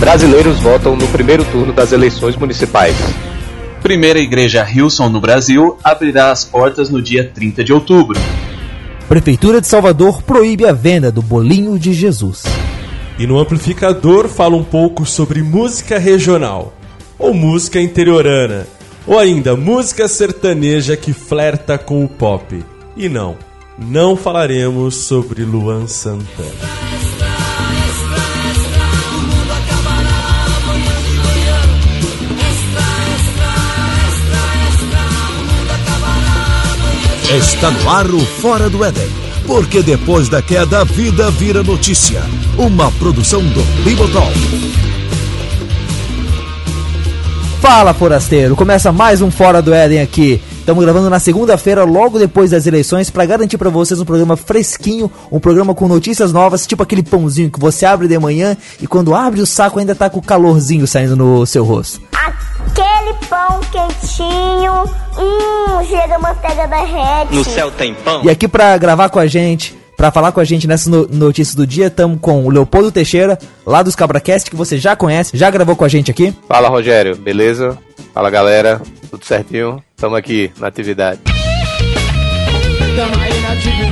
Brasileiros votam no primeiro turno das eleições municipais. Primeira Igreja Hilson no Brasil abrirá as portas no dia 30 de outubro. Prefeitura de Salvador proíbe a venda do bolinho de Jesus. E no amplificador fala um pouco sobre música regional, ou música interiorana, ou ainda música sertaneja que flerta com o pop. E não, não falaremos sobre Luan Santana. Está no ar o Fora do Éden. Porque depois da queda, a vida vira notícia. Uma produção do Bibotalk. Fala, forasteiro! Começa mais um Fora do Éden aqui. Estamos gravando na segunda-feira, logo depois das eleições, para garantir para vocês um programa fresquinho, um programa com notícias novas, tipo aquele pãozinho que você abre de manhã e quando abre o saco ainda tá com o calorzinho saindo no seu rosto. Aquele pão quentinho, hum, chega a manteiga derrete. No céu tem pão? E aqui para gravar com a gente, para falar com a gente nessas no notícias do dia, estamos com o Leopoldo Teixeira, lá dos Cabracast, que você já conhece, já gravou com a gente aqui. Fala, Rogério, beleza? Fala, galera, tudo certinho? Estamos aqui na atividade. Tamo aí na atividade.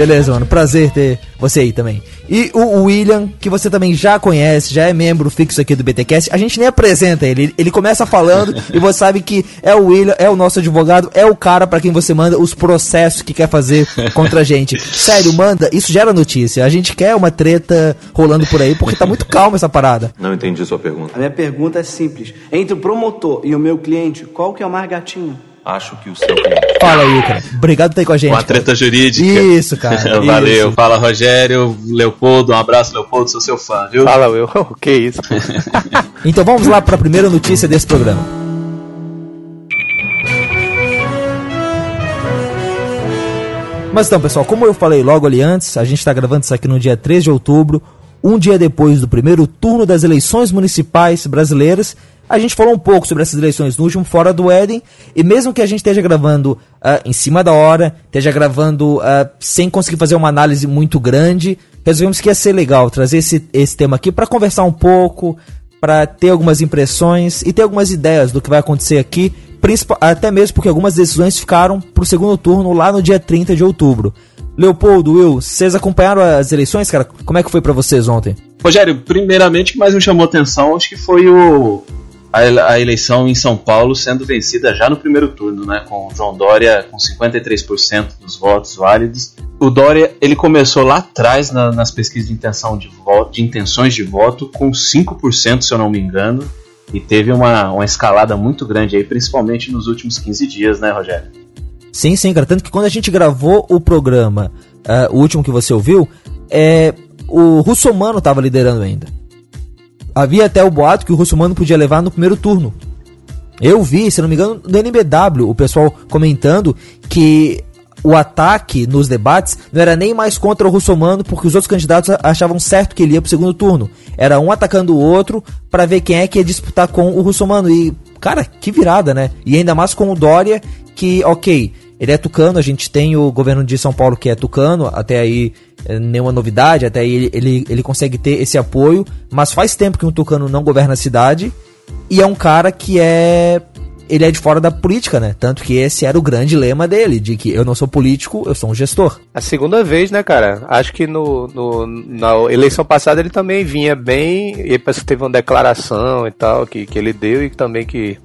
Beleza, mano, prazer ter você aí também. E o William, que você também já conhece, já é membro fixo aqui do BTcast, a gente nem apresenta ele, ele começa falando e você sabe que é o William, é o nosso advogado, é o cara pra quem você manda os processos que quer fazer contra a gente. Sério, manda, isso gera notícia. A gente quer uma treta rolando por aí porque tá muito calma essa parada. Não entendi sua pergunta. A minha pergunta é simples. Entre o promotor e o meu cliente, qual que é o mais gatinho? Acho que o seu cliente. Fala aí, cara. Obrigado por estar aí com a gente. Uma cara. treta jurídica. Isso, cara. Valeu. isso. Fala, Rogério, Leopoldo. Um abraço, Leopoldo. Sou seu fã, viu? Fala, Will. O que isso? Então vamos lá pra primeira notícia desse programa. Mas então, pessoal, como eu falei logo ali antes, a gente está gravando isso aqui no dia 3 de outubro, um dia depois do primeiro turno das eleições municipais brasileiras. A gente falou um pouco sobre essas eleições no último Fora do Éden, e mesmo que a gente esteja gravando ah, em cima da hora, esteja gravando ah, sem conseguir fazer uma análise muito grande, resolvemos que ia ser legal trazer esse, esse tema aqui para conversar um pouco, para ter algumas impressões e ter algumas ideias do que vai acontecer aqui, até mesmo porque algumas decisões ficaram para o segundo turno lá no dia 30 de outubro. Leopoldo, Will, vocês acompanharam as eleições, cara? Como é que foi para vocês ontem? Rogério, primeiramente, o que mais me chamou atenção, acho que foi o, a, ele- a eleição em São Paulo sendo vencida já no primeiro turno, né? Com o João Dória com 53% dos votos válidos. O Dória, ele começou lá atrás na- nas pesquisas de intenção de voto, de intenções de voto, com 5%, se eu não me engano. E teve uma, uma escalada muito grande aí, principalmente nos últimos 15 dias, né, Rogério? Sim, sim, cara. Tanto que quando a gente gravou o programa, ah, o último que você ouviu, é, o Russomano tava liderando ainda. Havia até o boato que o Russomano podia levar no primeiro turno. Eu vi, se não me engano, no NBW, o pessoal comentando que o ataque nos debates não era nem mais contra o Russomano, porque os outros candidatos achavam certo que ele ia pro segundo turno. Era um atacando o outro para ver quem é que ia disputar com o Russomano. E, cara, que virada, né? E ainda mais com o Dória, que, ok, ele é tucano, a gente tem o governo de São Paulo que é tucano, até aí nenhuma novidade, até ele, ele, ele consegue ter esse apoio, mas faz tempo que um tucano não governa a cidade, e é um cara que é. Ele é de fora da política, né? Tanto que esse era o grande lema dele, de que eu não sou político, eu sou um gestor. A segunda vez, né, cara? Acho que no, no- na eleição passada ele também vinha bem. E parece que teve uma declaração e tal que, que ele deu e também que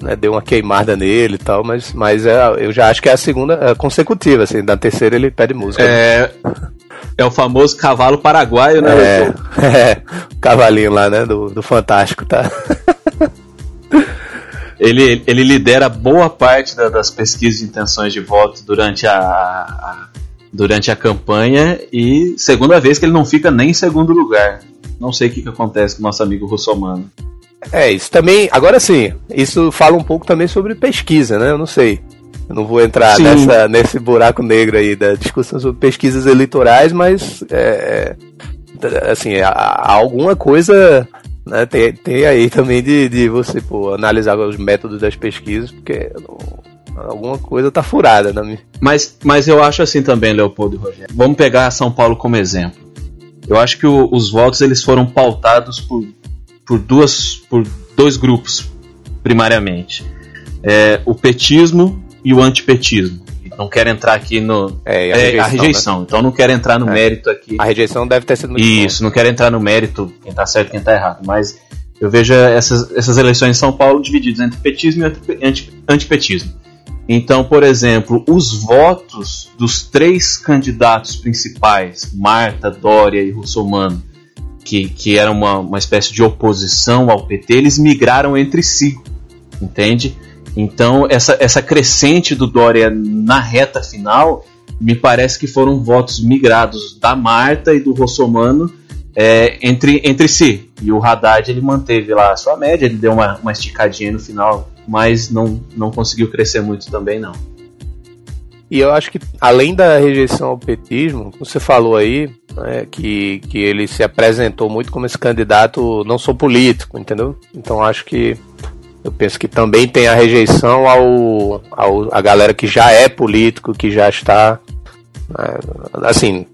né, deu uma queimada nele e tal. Mas, mas é, eu já acho que é a segunda é consecutiva, assim. Da terceira ele pede música. É, é o famoso cavalo paraguaio, né, É, é, o cavalinho lá, né? Do, do Fantástico, tá? Ele, ele lidera boa parte da- das pesquisas de intenções de voto durante a, a- durante a campanha e segunda vez que ele não fica nem em segundo lugar. Não sei o que, que acontece com o nosso amigo Russomano. É, isso também. Agora sim, isso fala um pouco também sobre pesquisa, né? Eu não sei. Eu não vou entrar Sim. nessa, nesse buraco negro aí da discussão sobre pesquisas eleitorais, mas é, é, assim, há, alguma coisa né, tem, tem aí também de, de você pô, analisar os métodos das pesquisas, porque alguma coisa tá furada na minha. Mas, mas eu acho assim também, Leopoldo e Rogério. Vamos pegar São Paulo como exemplo. Eu acho que o, os votos eles foram pautados por, por, duas, por dois grupos, primariamente. É, o petismo e o antipetismo. Não quero entrar aqui no. É, a É, rejeição, a rejeição. Então não quero entrar no É. mérito aqui. A rejeição deve ter sido muito Isso, não quero entrar no mérito, quem tá certo e quem tá errado, mas eu vejo essas, essas eleições em São Paulo divididas entre petismo e anti- anti- antipetismo. Então, por exemplo, os votos dos três candidatos principais, Marta, Dória e Russomano, que, que eram uma, uma espécie de oposição ao PT, eles migraram entre si, entende? Então, essa, essa crescente do Dória na reta final, me parece que foram votos migrados da Marta e do Rossomano é, entre, entre si. E o Haddad ele manteve lá a sua média, ele deu uma, uma esticadinha no final, mas não, não conseguiu crescer muito também, não. E eu acho que, além da rejeição ao petismo, você falou aí, né, que, que ele se apresentou muito como esse candidato, não sou político, entendeu? Então acho que. Eu penso que também tem a rejeição ao, ao a galera que já é político, que já está. né, assim,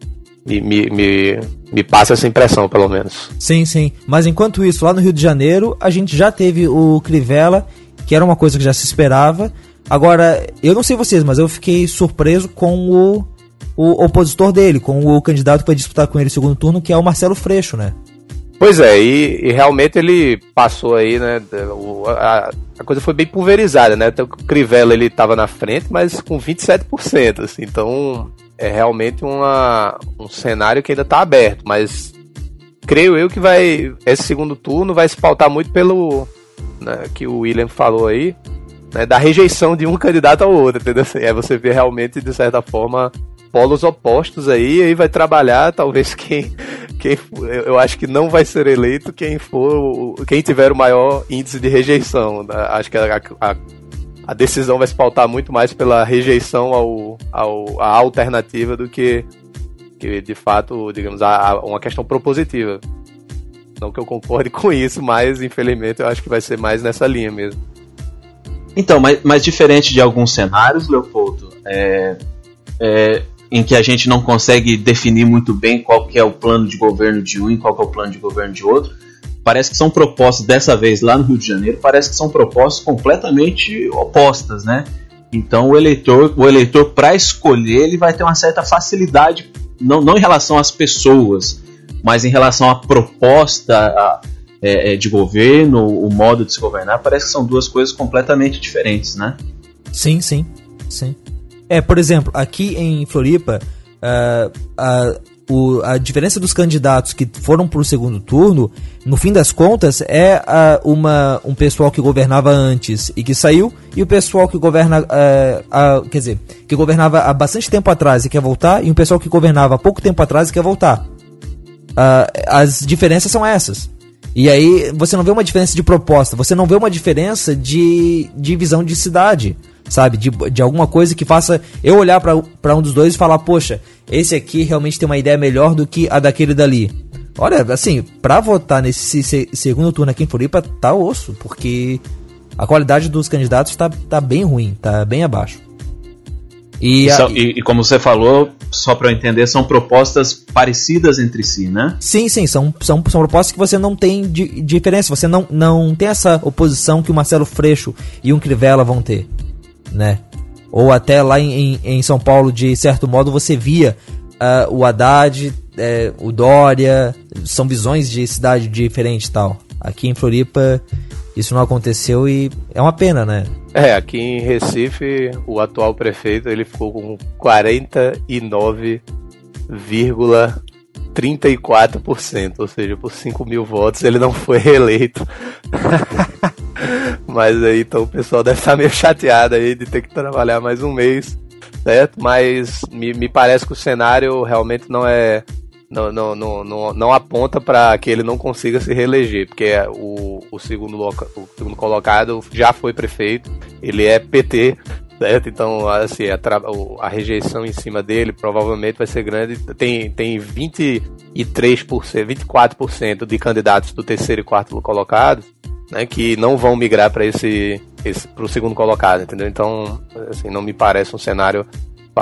me, me, me passa essa impressão, pelo menos. Sim, sim. Mas enquanto isso, lá no Rio de Janeiro, a gente já teve o Crivella, que era uma coisa que já se esperava. Agora, eu não sei vocês, mas eu fiquei surpreso com o, o opositor dele, com o candidato que vai disputar com ele o segundo turno, que é o Marcelo Freixo, né? Pois é, e, e realmente ele passou aí, né? o- a, a coisa foi bem pulverizada, né? Então, o Crivella ele estava na frente, mas com 27%, assim, então é realmente uma, um cenário que ainda está aberto, mas creio eu que vai esse segundo turno vai se pautar muito pelo né, que o William falou aí, né, da rejeição de um candidato ao outro, entendeu? Assim, É você vê realmente de certa forma polos opostos aí, e aí vai trabalhar talvez quem quem eu acho que não vai ser eleito quem for quem tiver o maior índice de rejeição. né? Acho que a, a, a decisão vai se pautar muito mais pela rejeição ao, ao, à alternativa do que, que de fato, digamos, a, a- uma questão propositiva. Não que eu concorde com isso, mas infelizmente eu acho que vai ser mais nessa linha mesmo. Então, mas, mas diferente de alguns cenários, Leopoldo, é, é, em que a gente não consegue definir muito bem qual que é o plano de governo de um e qual que é o plano de governo de outro, parece que são propostas, dessa vez lá no Rio de Janeiro, parece que são propostas completamente opostas, né? Então o eleitor, o eleitor para escolher, ele vai ter uma certa facilidade, não, não em relação às pessoas, mas em relação à proposta a- é, é, de governo, o modo de se governar, parece que são duas coisas completamente diferentes, né? Sim, sim, sim. É, por exemplo, aqui em Floripa, ah, a, o- a diferença dos candidatos que foram para o segundo turno, no fim das contas, é ah, uma, um pessoal que governava antes e que saiu, e o pessoal que governa, ah, ah, quer dizer, que governava há bastante tempo atrás e quer voltar, e um pessoal que governava há pouco tempo atrás e quer voltar. As diferenças são essas. E aí você não vê uma diferença de proposta, você não vê uma diferença de, de visão de cidade, sabe? De, de alguma coisa que faça eu olhar pra um dos dois e falar, poxa, esse aqui realmente tem uma ideia melhor do que a daquele dali. Olha, assim, pra votar nesse se- segundo turno aqui em Floripa, tá osso, porque a qualidade dos candidatos tá, tá bem ruim, tá bem abaixo. E, E, a- são- e- e como você falou, só para eu entender, são propostas parecidas entre si, né? Sim, sim, são, são, são propostas que você não tem di- diferença, você não, não tem essa oposição que o Marcelo Freixo e um Crivella vão ter, né? Ou até lá em, em, em São Paulo, de certo modo, você via ah, o Haddad, eh, o Dória, são visões de cidade diferente e tal. Aqui em Floripa isso não aconteceu e é uma pena, né? É, aqui em Recife, o atual prefeito ele ficou com 49,34%, ou seja, por 5 mil votos ele não foi reeleito. Mas aí então o pessoal deve estar meio chateado aí de ter que trabalhar mais um mês, certo? Mas me, me parece que o cenário realmente não é. Não, não, não, não, aponta para que ele não consiga se reeleger, porque o, o, segundo, loca, o segundo colocado já foi prefeito, ele é PT, certo? Então, assim, a, a rejeição em cima dele provavelmente vai ser grande. Tem, tem 23%, 24% de candidatos do terceiro e quarto colocado, né, que não vão migrar para esse, esse para o segundo colocado, entendeu? Então, assim, não me parece um cenário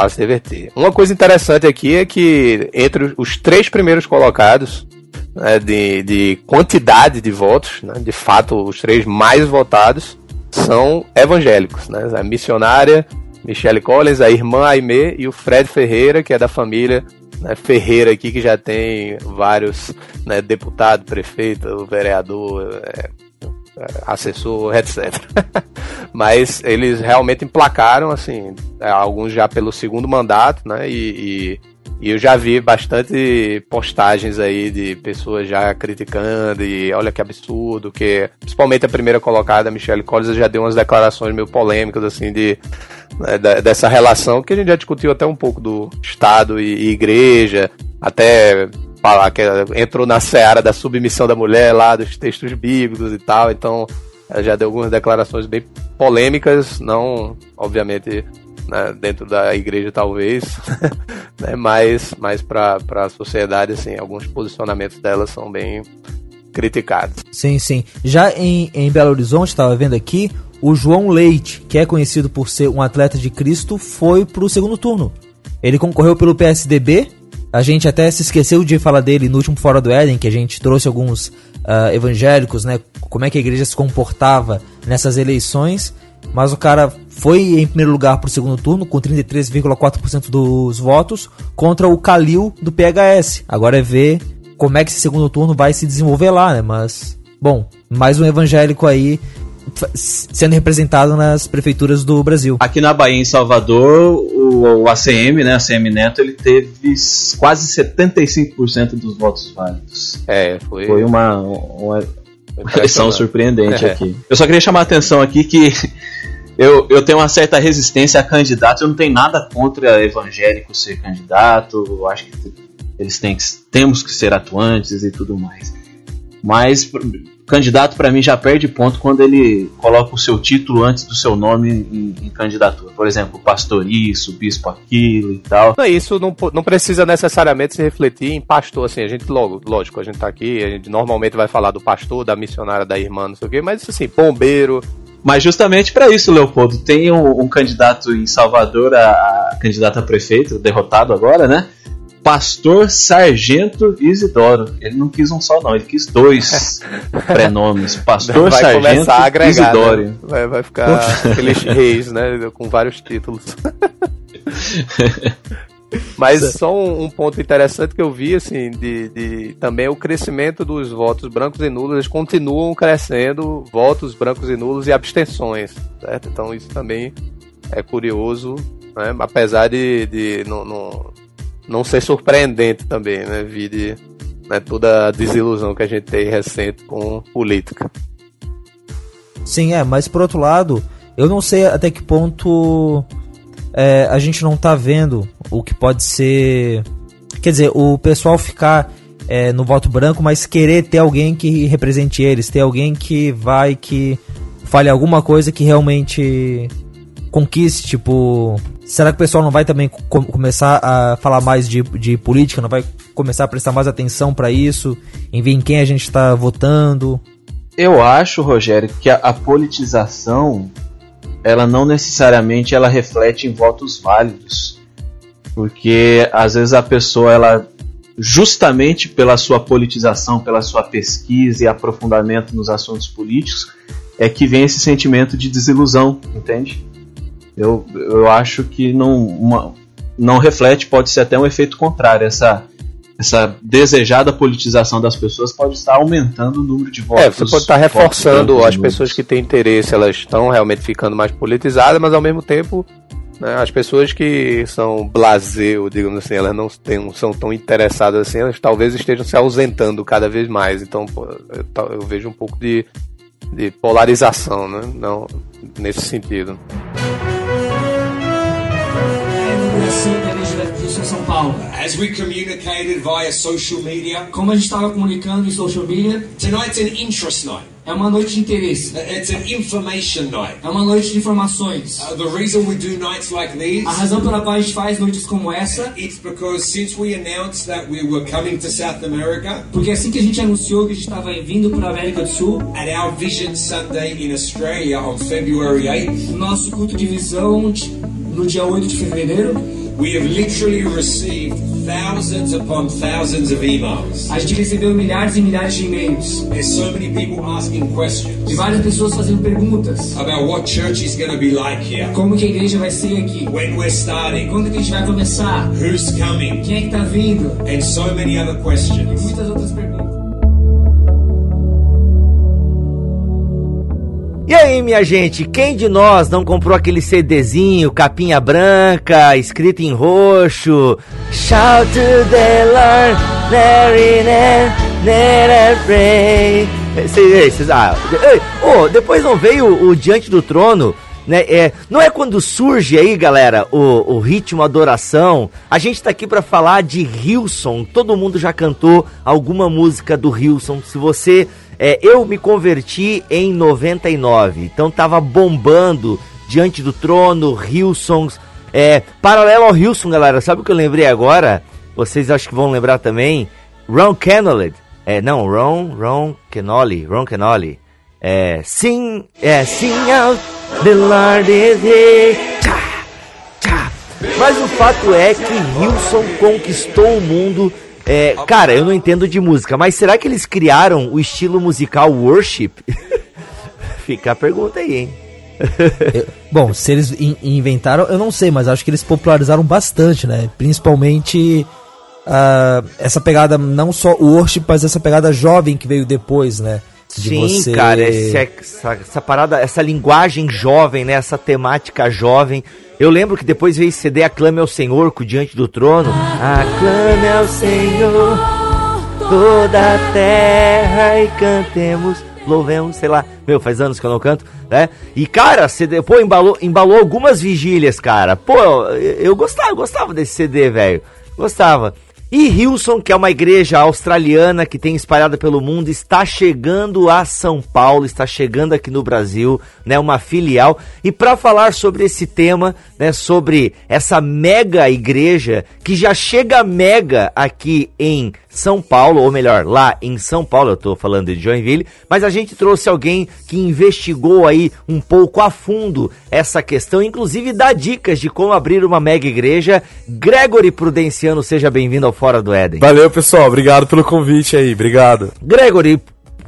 de reverter. Uma coisa interessante aqui é que entre os três primeiros colocados né, de, de quantidade de votos, né, de fato os três mais votados são evangélicos, né, a missionária Michelle Collins, a irmã Aimee e o Fred Ferreira, que é da família né, Ferreira aqui, que já tem vários né, deputado, prefeito, vereador, é, assessor, etc. Mas eles realmente emplacaram, assim, alguns já pelo segundo mandato, né? E, e, e, eu já vi bastante postagens aí de pessoas já criticando e olha que absurdo, que principalmente a primeira colocada, Michelle Collins, já deu umas declarações meio polêmicas, assim, de né, dessa relação que a gente já discutiu até um pouco do Estado e, e igreja, até falar que entrou na seara da submissão da mulher lá, dos textos bíblicos e tal, então já deu algumas declarações bem polêmicas, não, obviamente, né, dentro da igreja talvez, né, mas, mas para a sociedade, assim, alguns posicionamentos dela são bem criticados. Sim, sim. Já em, em Belo Horizonte, estava vendo aqui, o João Leite, que é conhecido por ser um atleta de Cristo, foi para o segundo turno. Ele concorreu pelo PSDB, a gente até se esqueceu de falar dele no último Fora do Éden, que a gente trouxe alguns uh, evangélicos, né? Como é que a igreja se comportava nessas eleições. Mas o cara foi em primeiro lugar para o segundo turno, com 33,4% dos votos, contra o Kalil do PHS. Agora é ver como é que esse segundo turno vai se desenvolver lá, né? Mas, bom, mais um evangélico aí sendo representado nas prefeituras do Brasil. Aqui na Bahia, em Salvador, o, o ACM, né, ACM Neto, ele teve quase 75% dos votos válidos. É, foi. Foi uma, uma eleição surpreendente é. aqui. Eu só queria chamar a atenção aqui que eu, eu tenho uma certa resistência a candidatos. Eu não tenho nada contra evangélico ser candidato. Eu acho que eles têm que, temos que ser atuantes e tudo mais. Mas candidato para mim já perde ponto quando ele coloca o seu título antes do seu nome em, em candidatura. Por exemplo, pastor isso, bispo aquilo e tal. Não, isso não, não precisa necessariamente se refletir em pastor, assim, a gente logo, lógico, a gente tá aqui, a gente normalmente vai falar do pastor, da missionária, da irmã, não sei o quê, mas assim, bombeiro, mas justamente para isso, Leopoldo, tem um, um, candidato em Salvador, a, a candidato a prefeito, derrotado agora, né? Pastor Sargento Isidoro. Ele não quis um só, não, ele quis dois prenomes. Pastor vai Sargento a agregar, Isidoro. Né? Vai, vai ficar aqueles reis, né? Com vários títulos. Mas só um, um, ponto interessante que eu vi, assim, de, de, também o crescimento dos votos brancos e nulos, eles continuam crescendo, votos brancos e nulos e abstenções, certo? Então isso também é curioso, né? apesar de, de não, não, não ser surpreendente também, né? Vide né, toda a desilusão que a gente tem recente com política. Sim, é, mas por outro lado, eu não sei até que ponto é, a gente não tá vendo o que pode ser. Quer dizer, o pessoal ficar é, no voto branco, mas querer ter alguém que represente eles, ter alguém que vai que fale alguma coisa que realmente conquiste, tipo, será que o pessoal não vai também com começar a falar mais de, de política, não vai começar a prestar mais atenção para isso, em ver em quem a gente está votando? Eu acho, Rogério, que a, a, politização ela não necessariamente ela reflete em votos válidos, porque às vezes a pessoa ela justamente pela sua politização, pela sua pesquisa e aprofundamento nos assuntos políticos, é que vem esse sentimento de desilusão, entende? Eu, eu acho que não, uma, não reflete, pode ser até um efeito contrário. Essa, essa desejada politização das pessoas pode estar aumentando o número de votos. É, você pode estar reforçando as pessoas que têm interesse, elas estão realmente ficando mais politizadas, mas ao mesmo tempo né, as pessoas que são blaseu, digamos assim, elas não, tem, são tão interessadas assim, elas talvez estejam se ausentando cada vez mais. Então pô, eu, eu vejo um pouco de, de polarização, né? Não, nesse sentido. Paulo. As we communicated via social media, como a gente estava comunicando em social media, tonight's an interest night. É uma noite de interesse. Uh, it's an information night. É uma noite de informações. Uh, the reason we do nights like these. A razão pela qual a gente faz noites como essa. It's because since we announced that we were coming to South America. Porque assim que a gente anunciou que a gente estava vindo para a América do Sul. At our Vision Sunday in Australia on February 8th. Nosso culto de visão no dia 8 de fevereiro We have literally received thousands upon thousands of emails. A gente recebeu milhares e milhares de e-mails. There's so many people asking De questions várias pessoas fazendo perguntas. about what church is going to be like here, Como que a igreja vai ser aqui? when we're starting, Quando que a gente vai começar? who's coming, Quem é que tá vindo? and so many other E questions. muitas outras perguntas. E aí, minha gente, quem de nós não comprou aquele CDzinho, capinha branca, escrito em roxo? Shout to the Lord, Mary, never pray. Ah, ô, depois não veio o Diante do Trono, né? É, não é quando surge aí, galera, o, o ritmo adoração. A gente tá aqui pra falar de Hilson. Todo mundo já cantou alguma música do Hilson. Se você é, eu me converti em 99, então tava bombando diante do trono, Hilsons. É, paralelo ao Hilson, galera, sabe o que eu lembrei agora? Vocês acho que vão lembrar também. Ron Kenoly. É, não, Ron, Ron Kenoli, Ron Kenoli. É, sing, é, sing out, the Lord is here. Tchá, tchá. Mas o fato é que Hilson conquistou o mundo. É, cara, eu não entendo de música, mas será que eles criaram o estilo musical worship? Fica a pergunta aí, hein? Eu- bom, se eles in- inventaram, eu não sei, mas acho que eles popularizaram bastante, né? Principalmente ah, essa pegada, não só o worship, mas essa pegada jovem que veio depois, né? De Sim, cara, esse- essa, essa parada, essa linguagem jovem, né? Essa temática jovem. Eu lembro que depois veio CD Aclame ao Senhor com Diante do Trono. Aclame ao Senhor toda a terra e cantemos, louvemos, sei lá. Meu, faz anos que eu não canto, né? E, cara, CD, pô, embalou, embalou algumas vigílias, cara. Pô, eu, eu gostava, eu gostava desse CD, velho. Gostava. E Hilson, que é uma igreja australiana que tem espalhada pelo mundo, está chegando a São Paulo, está chegando aqui no Brasil, né, uma filial. E para falar sobre esse tema, né, sobre essa mega igreja que já chega mega aqui em São Paulo, ou melhor, lá em São Paulo, eu tô falando de Joinville, mas a gente trouxe alguém que investigou aí um pouco a fundo essa questão, inclusive dá dicas de como abrir uma mega igreja. Gregory Prudenciano, seja bem-vindo ao Fora do Éden. Valeu, pessoal. Obrigado pelo convite aí. Obrigado. Gregory,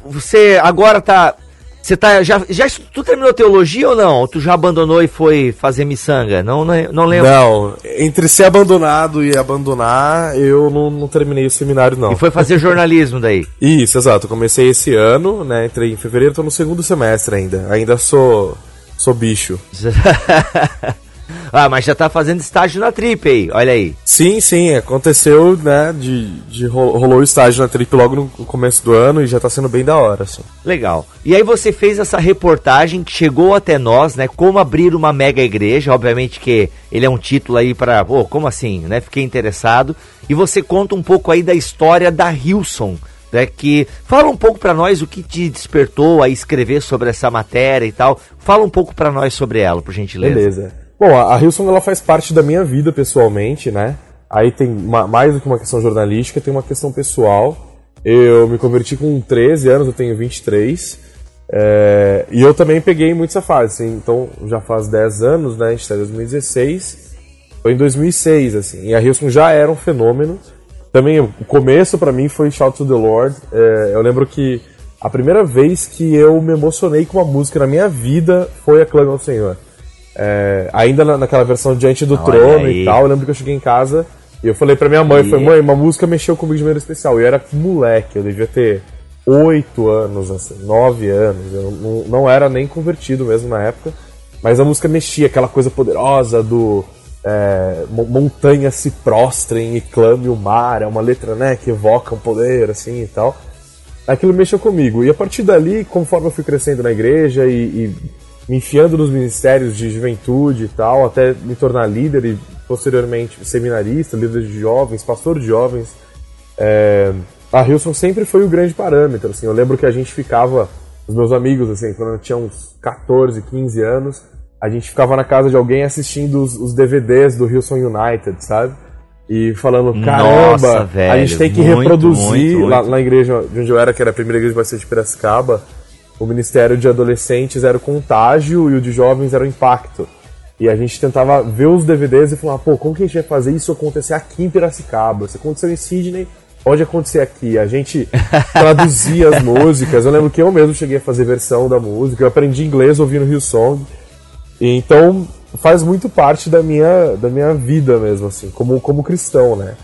você agora tá. Você tá. Já, já tu terminou teologia ou não? Ou tu já abandonou e foi fazer miçanga? Não, não, não lembro. Não, entre ser abandonado e abandonar, eu não, não terminei o seminário, não. E foi fazer jornalismo daí. Isso, exato. Comecei esse ano, né? Entrei em fevereiro, tô no segundo semestre ainda. Ainda sou. sou bicho. ah, mas já tá fazendo estágio na Trip aí, olha aí. Sim, sim, aconteceu, né? De, de ro- rolou o estágio na Trip logo no começo do ano e já tá sendo bem da hora, assim. Legal. E aí você fez essa reportagem que chegou até nós, né? Como abrir uma mega igreja. Obviamente que ele é um título aí para, pô, como assim, né? Fiquei interessado. E você conta um pouco aí da história da Hilson, né? Que fala um pouco para nós o que te despertou a escrever sobre essa matéria e tal. Fala um pouco para nós sobre ela, por gentileza. Beleza. Bom, a Hilson ela faz parte da minha vida pessoalmente, né? Aí tem ma- mais do que uma questão jornalística, tem uma questão pessoal. Eu me converti com 13 anos, eu tenho 23. É, e eu também peguei muito essa fase, assim, então já faz 10 anos, né? A gente tá em 2016. Foi em 2006, assim. E a Hilson já era um fenômeno. Também o começo pra mim foi Shout to the Lord. É, eu lembro que a primeira vez que eu me emocionei com uma música na minha vida foi a Clama ao Senhor. É, ainda na- naquela versão Diante do Olha Trono aí. e tal, eu lembro que eu cheguei em casa e eu falei pra minha mãe, E- foi mãe, uma música mexeu comigo de maneira especial. E eu era moleque, eu devia ter oito anos, assim, nove anos. Eu não, não era nem convertido mesmo na época. Mas a música mexia, aquela coisa poderosa do é, montanhas se prostrem e clame o mar. É uma letra, né, que evoca um poder, assim, e tal. Aquilo mexeu comigo. E a partir dali, conforme eu fui crescendo na igreja e, e me enfiando nos ministérios de juventude e tal, até me tornar líder e posteriormente seminarista, líder de jovens, pastor de jovens, é, a Hilson sempre foi o grande parâmetro. Assim, eu lembro que a gente ficava, os meus amigos, assim, quando eu tinha uns 14, 15 anos, a gente ficava na casa de alguém assistindo os, os DVDs do Hilson United, sabe? E falando, caramba, Nossa, a velho, gente tem que muito, reproduzir muito, lá muito. na igreja de onde eu era, que era a primeira igreja de Piracicaba, o ministério de adolescentes era o contágio e o de jovens era o impacto. E a gente tentava ver os DVDs e falar, pô, como que a gente vai fazer isso acontecer aqui em Piracicaba? Se aconteceu em Sydney, pode acontecer aqui. A gente traduzia as músicas. Eu lembro que eu mesmo cheguei a fazer versão da música. Eu aprendi inglês ouvindo Rio Song. E então faz muito parte da minha, da minha vida mesmo, assim, como, como cristão, né?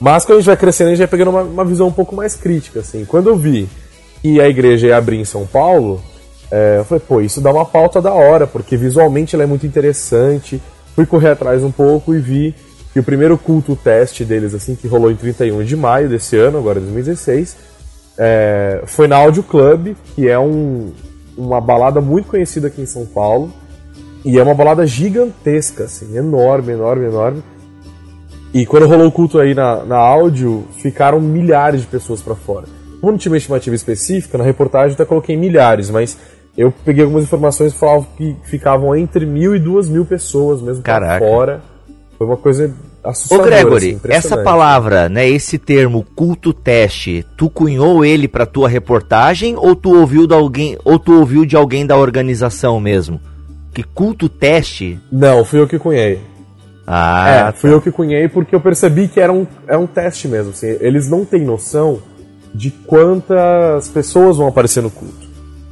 Mas quando a gente vai crescendo, a gente vai pegando uma, uma visão um pouco mais crítica, assim. Quando eu vi que a igreja ia abrir em São Paulo, é, eu falei, pô, isso dá uma pauta da hora, porque visualmente ela é muito interessante. Fui correr atrás um pouco e vi que o primeiro culto teste deles, assim, que rolou em 31 de maio desse ano, agora 2016, é, foi na Audio Club, que é um, uma balada muito conhecida aqui em São Paulo. E é uma balada gigantesca, assim, enorme, enorme, enorme. E quando rolou o culto aí na, na áudio, ficaram milhares de pessoas para fora. Como não tinha uma estimativa específica, na reportagem eu até coloquei milhares, mas eu peguei algumas informações que falavam que ficavam entre mil e duas mil pessoas mesmo Caraca. fora. Foi uma coisa Ô assustadora. Gregory, assim, essa palavra, né, esse termo culto teste, tu cunhou ele pra tua reportagem ou tu ouviu de alguém, ou tu ouviu de alguém da organização mesmo? Que culto teste? Não, fui eu que cunhei. Ah, é, fui eu que cunhei porque eu percebi que era um, é um teste mesmo. Assim, eles não têm noção de quantas pessoas vão aparecer no culto.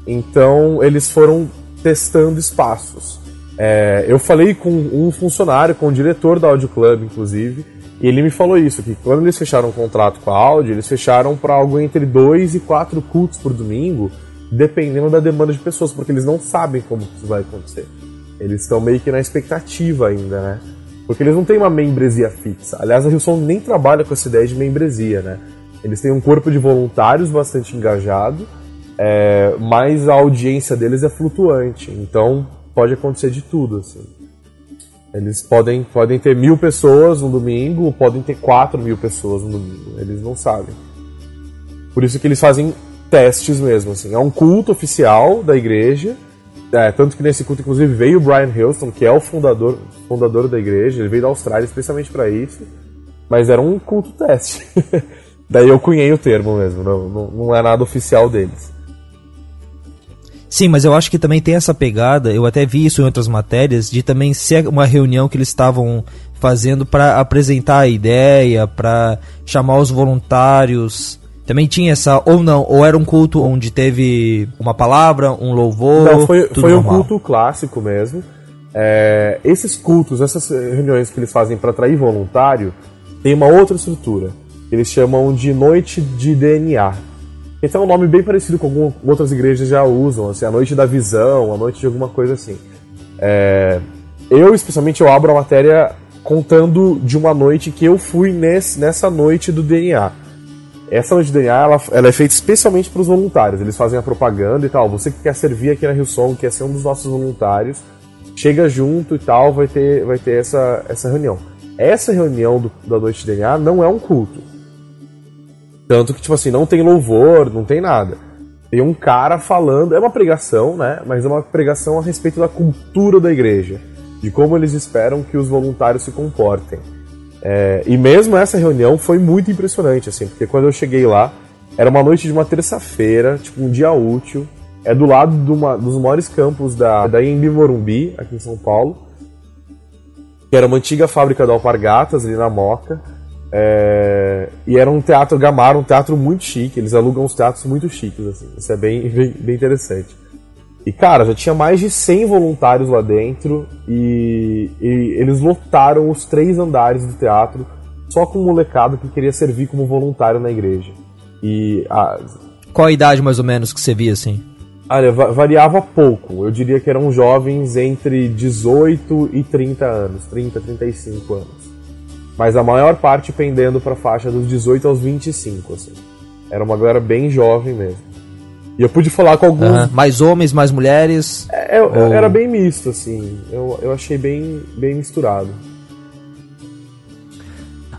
Então eles foram testando espaços. É, eu falei com um funcionário, com o diretor da Audio Club, inclusive, e ele me falou isso, que quando eles fecharam um contrato com a Audio, eles fecharam para algo entre dois e quatro cultos por domingo, dependendo da demanda de pessoas, porque eles não sabem como isso vai acontecer. Eles estão meio que na expectativa ainda, né? Porque eles não têm uma membresia fixa. Aliás, a Hillsong nem trabalha com essa ideia de membresia, né? Eles têm um corpo de voluntários bastante engajado, é, mas a audiência deles é flutuante. Então, pode acontecer de tudo, assim. Eles podem, podem ter mil pessoas no domingo, podem ter quatro mil pessoas no domingo. Eles não sabem. Por isso que eles fazem testes mesmo, assim. É um culto oficial da igreja. É, tanto que nesse culto, inclusive, veio o Brian Houston, que é o fundador, fundador da igreja. Ele veio da Austrália especialmente para isso. Mas era um culto teste. Daí eu cunhei o termo mesmo, não, não, não é nada oficial deles. Sim, mas eu acho que também tem essa pegada, eu até vi isso em outras matérias, de também ser uma reunião que eles estavam fazendo para apresentar a ideia, para chamar os voluntários. Também tinha essa, ou não, ou era um culto onde teve uma palavra, um louvor. Não, foi, foi um culto clássico mesmo. É, esses cultos, essas reuniões que eles fazem para atrair voluntário, tem uma outra estrutura. Eles chamam de noite de DNA. Esse é um nome bem parecido com algumas outras igrejas já usam, assim, a noite da visão, a noite de alguma coisa assim. É, eu, especialmente, eu abro a matéria contando de uma noite que eu fui nesse, nessa noite do DNA. Essa noite do DNA, ela, ela é feita especialmente para os voluntários. Eles fazem a propaganda e tal. Você que quer servir aqui na Hillsong, quer ser um dos nossos voluntários, chega junto e tal, vai ter, vai ter essa, essa reunião. Essa reunião do, da noite de DNA não é um culto. Tanto que, tipo assim, não tem louvor, não tem nada. Tem um cara falando, é uma pregação, né? Mas é uma pregação a respeito da cultura da igreja, de como eles esperam que os voluntários se comportem. É, e mesmo essa reunião foi muito impressionante, assim, porque quando eu cheguei lá, era uma noite de uma terça-feira, tipo um dia útil, é do lado de uma, dos maiores campos da, da Embi Morumbi, aqui em São Paulo, que era uma antiga fábrica da Alpargatas, ali na Moca. É, e era um teatro Gamara, um teatro muito chique. Eles alugam uns teatros muito chiques, assim. Isso é bem, bem, bem interessante. E cara, já tinha mais de 100 voluntários lá dentro e, e eles lotaram os três andares do teatro só com um molecado que queria servir como voluntário na igreja. E a, Qual a idade mais ou menos que você via assim? Olha, va- variava pouco. Eu diria que eram jovens entre 18 e 30 anos, 30, 35 anos. Mas a maior parte pendendo para a faixa dos 18 aos 25, assim. Era uma galera bem jovem mesmo. E eu pude falar com alguns. Aham. Mais homens, mais mulheres? É, eu- Ou- Era bem misto, assim. Eu, eu achei bem, bem misturado.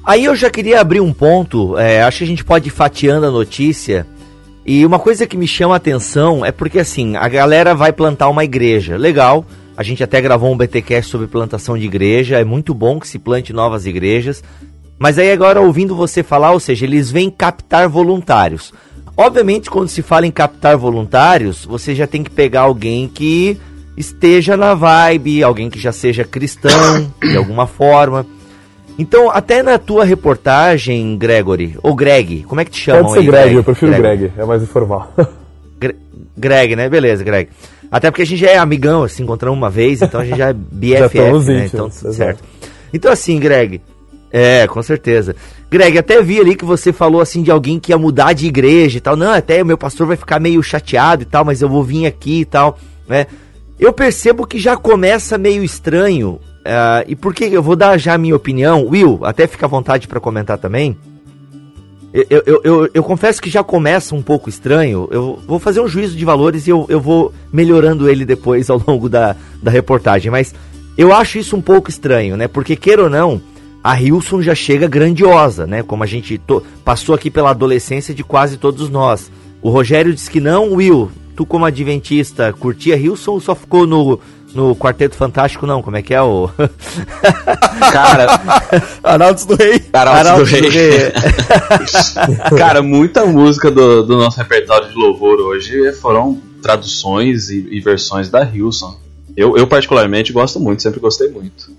Aí eu já queria abrir um ponto, é, acho que a gente pode ir fatiando a notícia. E uma coisa que me chama a atenção é porque assim, a galera vai plantar uma igreja. Legal, a gente até gravou um BTcast sobre plantação de igreja, é muito bom que se plante novas igrejas. Mas aí agora ouvindo você falar, ou seja, eles vêm captar voluntários. Obviamente, quando se fala em captar voluntários, você já tem que pegar alguém que esteja na vibe, alguém que já seja cristão de alguma forma. Então, até na tua reportagem, Gregory, ou Greg, como é que te chamam Pode ser aí? Greg, eu prefiro Greg, é mais informal. Gre- Greg, né? Beleza, Greg. Até porque a gente já é amigão, se encontramos uma vez, então a gente já é BFF, estamos né? íntimos, Então, exato. certo. Então assim, Greg, é, com certeza. Greg, até vi ali que você falou assim de alguém que ia mudar de igreja e tal. Não, até o meu pastor vai ficar meio chateado e tal, mas eu vou vir aqui e tal, né? Eu percebo que já começa meio estranho. ah, e por que eu vou dar já a minha opinião? Will, até fica à vontade para comentar também. Eu, eu, eu, eu- confesso que já começa um pouco estranho. Eu vou fazer um juízo de valores e eu, eu vou melhorando ele depois ao longo da, da reportagem. Mas eu acho isso um pouco estranho, né? Porque, queira ou não, a Hilson já chega grandiosa, né? Como a gente passou aqui pela adolescência de quase todos nós. O Rogério disse que não, Will. Tu, como adventista, curtia Hilson ou só ficou no, no Quarteto Fantástico, não? Como é que é o. Cara, Arautos do Rei. Arautos do. Rei. Cara, muita música do, do nosso repertório de louvor hoje foram traduções e, e versões da Hilson. Eu, eu particularmente gosto muito, sempre gostei muito.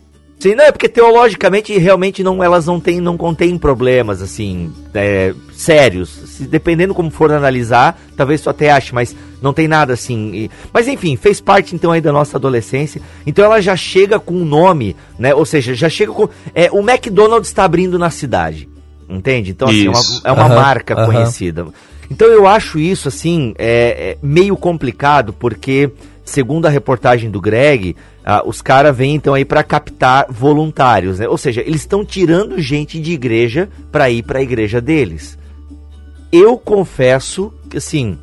Sim, não, é porque teologicamente realmente não, elas não têm, não contêm problemas, assim, é, sérios. Se, dependendo como for analisar, talvez tu até ache, mas não tem nada assim. e- mas enfim, fez parte então aí da nossa adolescência. Então ela já chega com um nome, né? Ou seja, já chega com. É, o McDonald's está abrindo na cidade. Entende? Então, assim, é uma, Isso. é uma Aham, marca aham. conhecida. Então eu acho isso assim é, é meio complicado porque segundo a reportagem do Greg, ah, os caras vêm então aí para captar voluntários, né? Ou seja, eles estão tirando gente de igreja para ir para a igreja deles. Eu confesso que assim,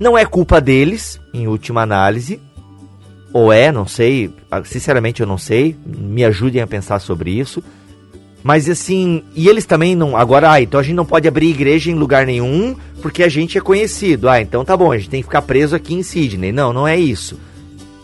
não é culpa deles em última análise. Ou é, não sei, ah, sinceramente eu não sei, me ajudem a pensar sobre isso. Mas assim, e eles também não. Agora, ah, então a gente não pode abrir igreja em lugar nenhum porque a gente é conhecido. Ah, então tá bom, a gente tem que ficar preso aqui em Sydney. Não, não é isso.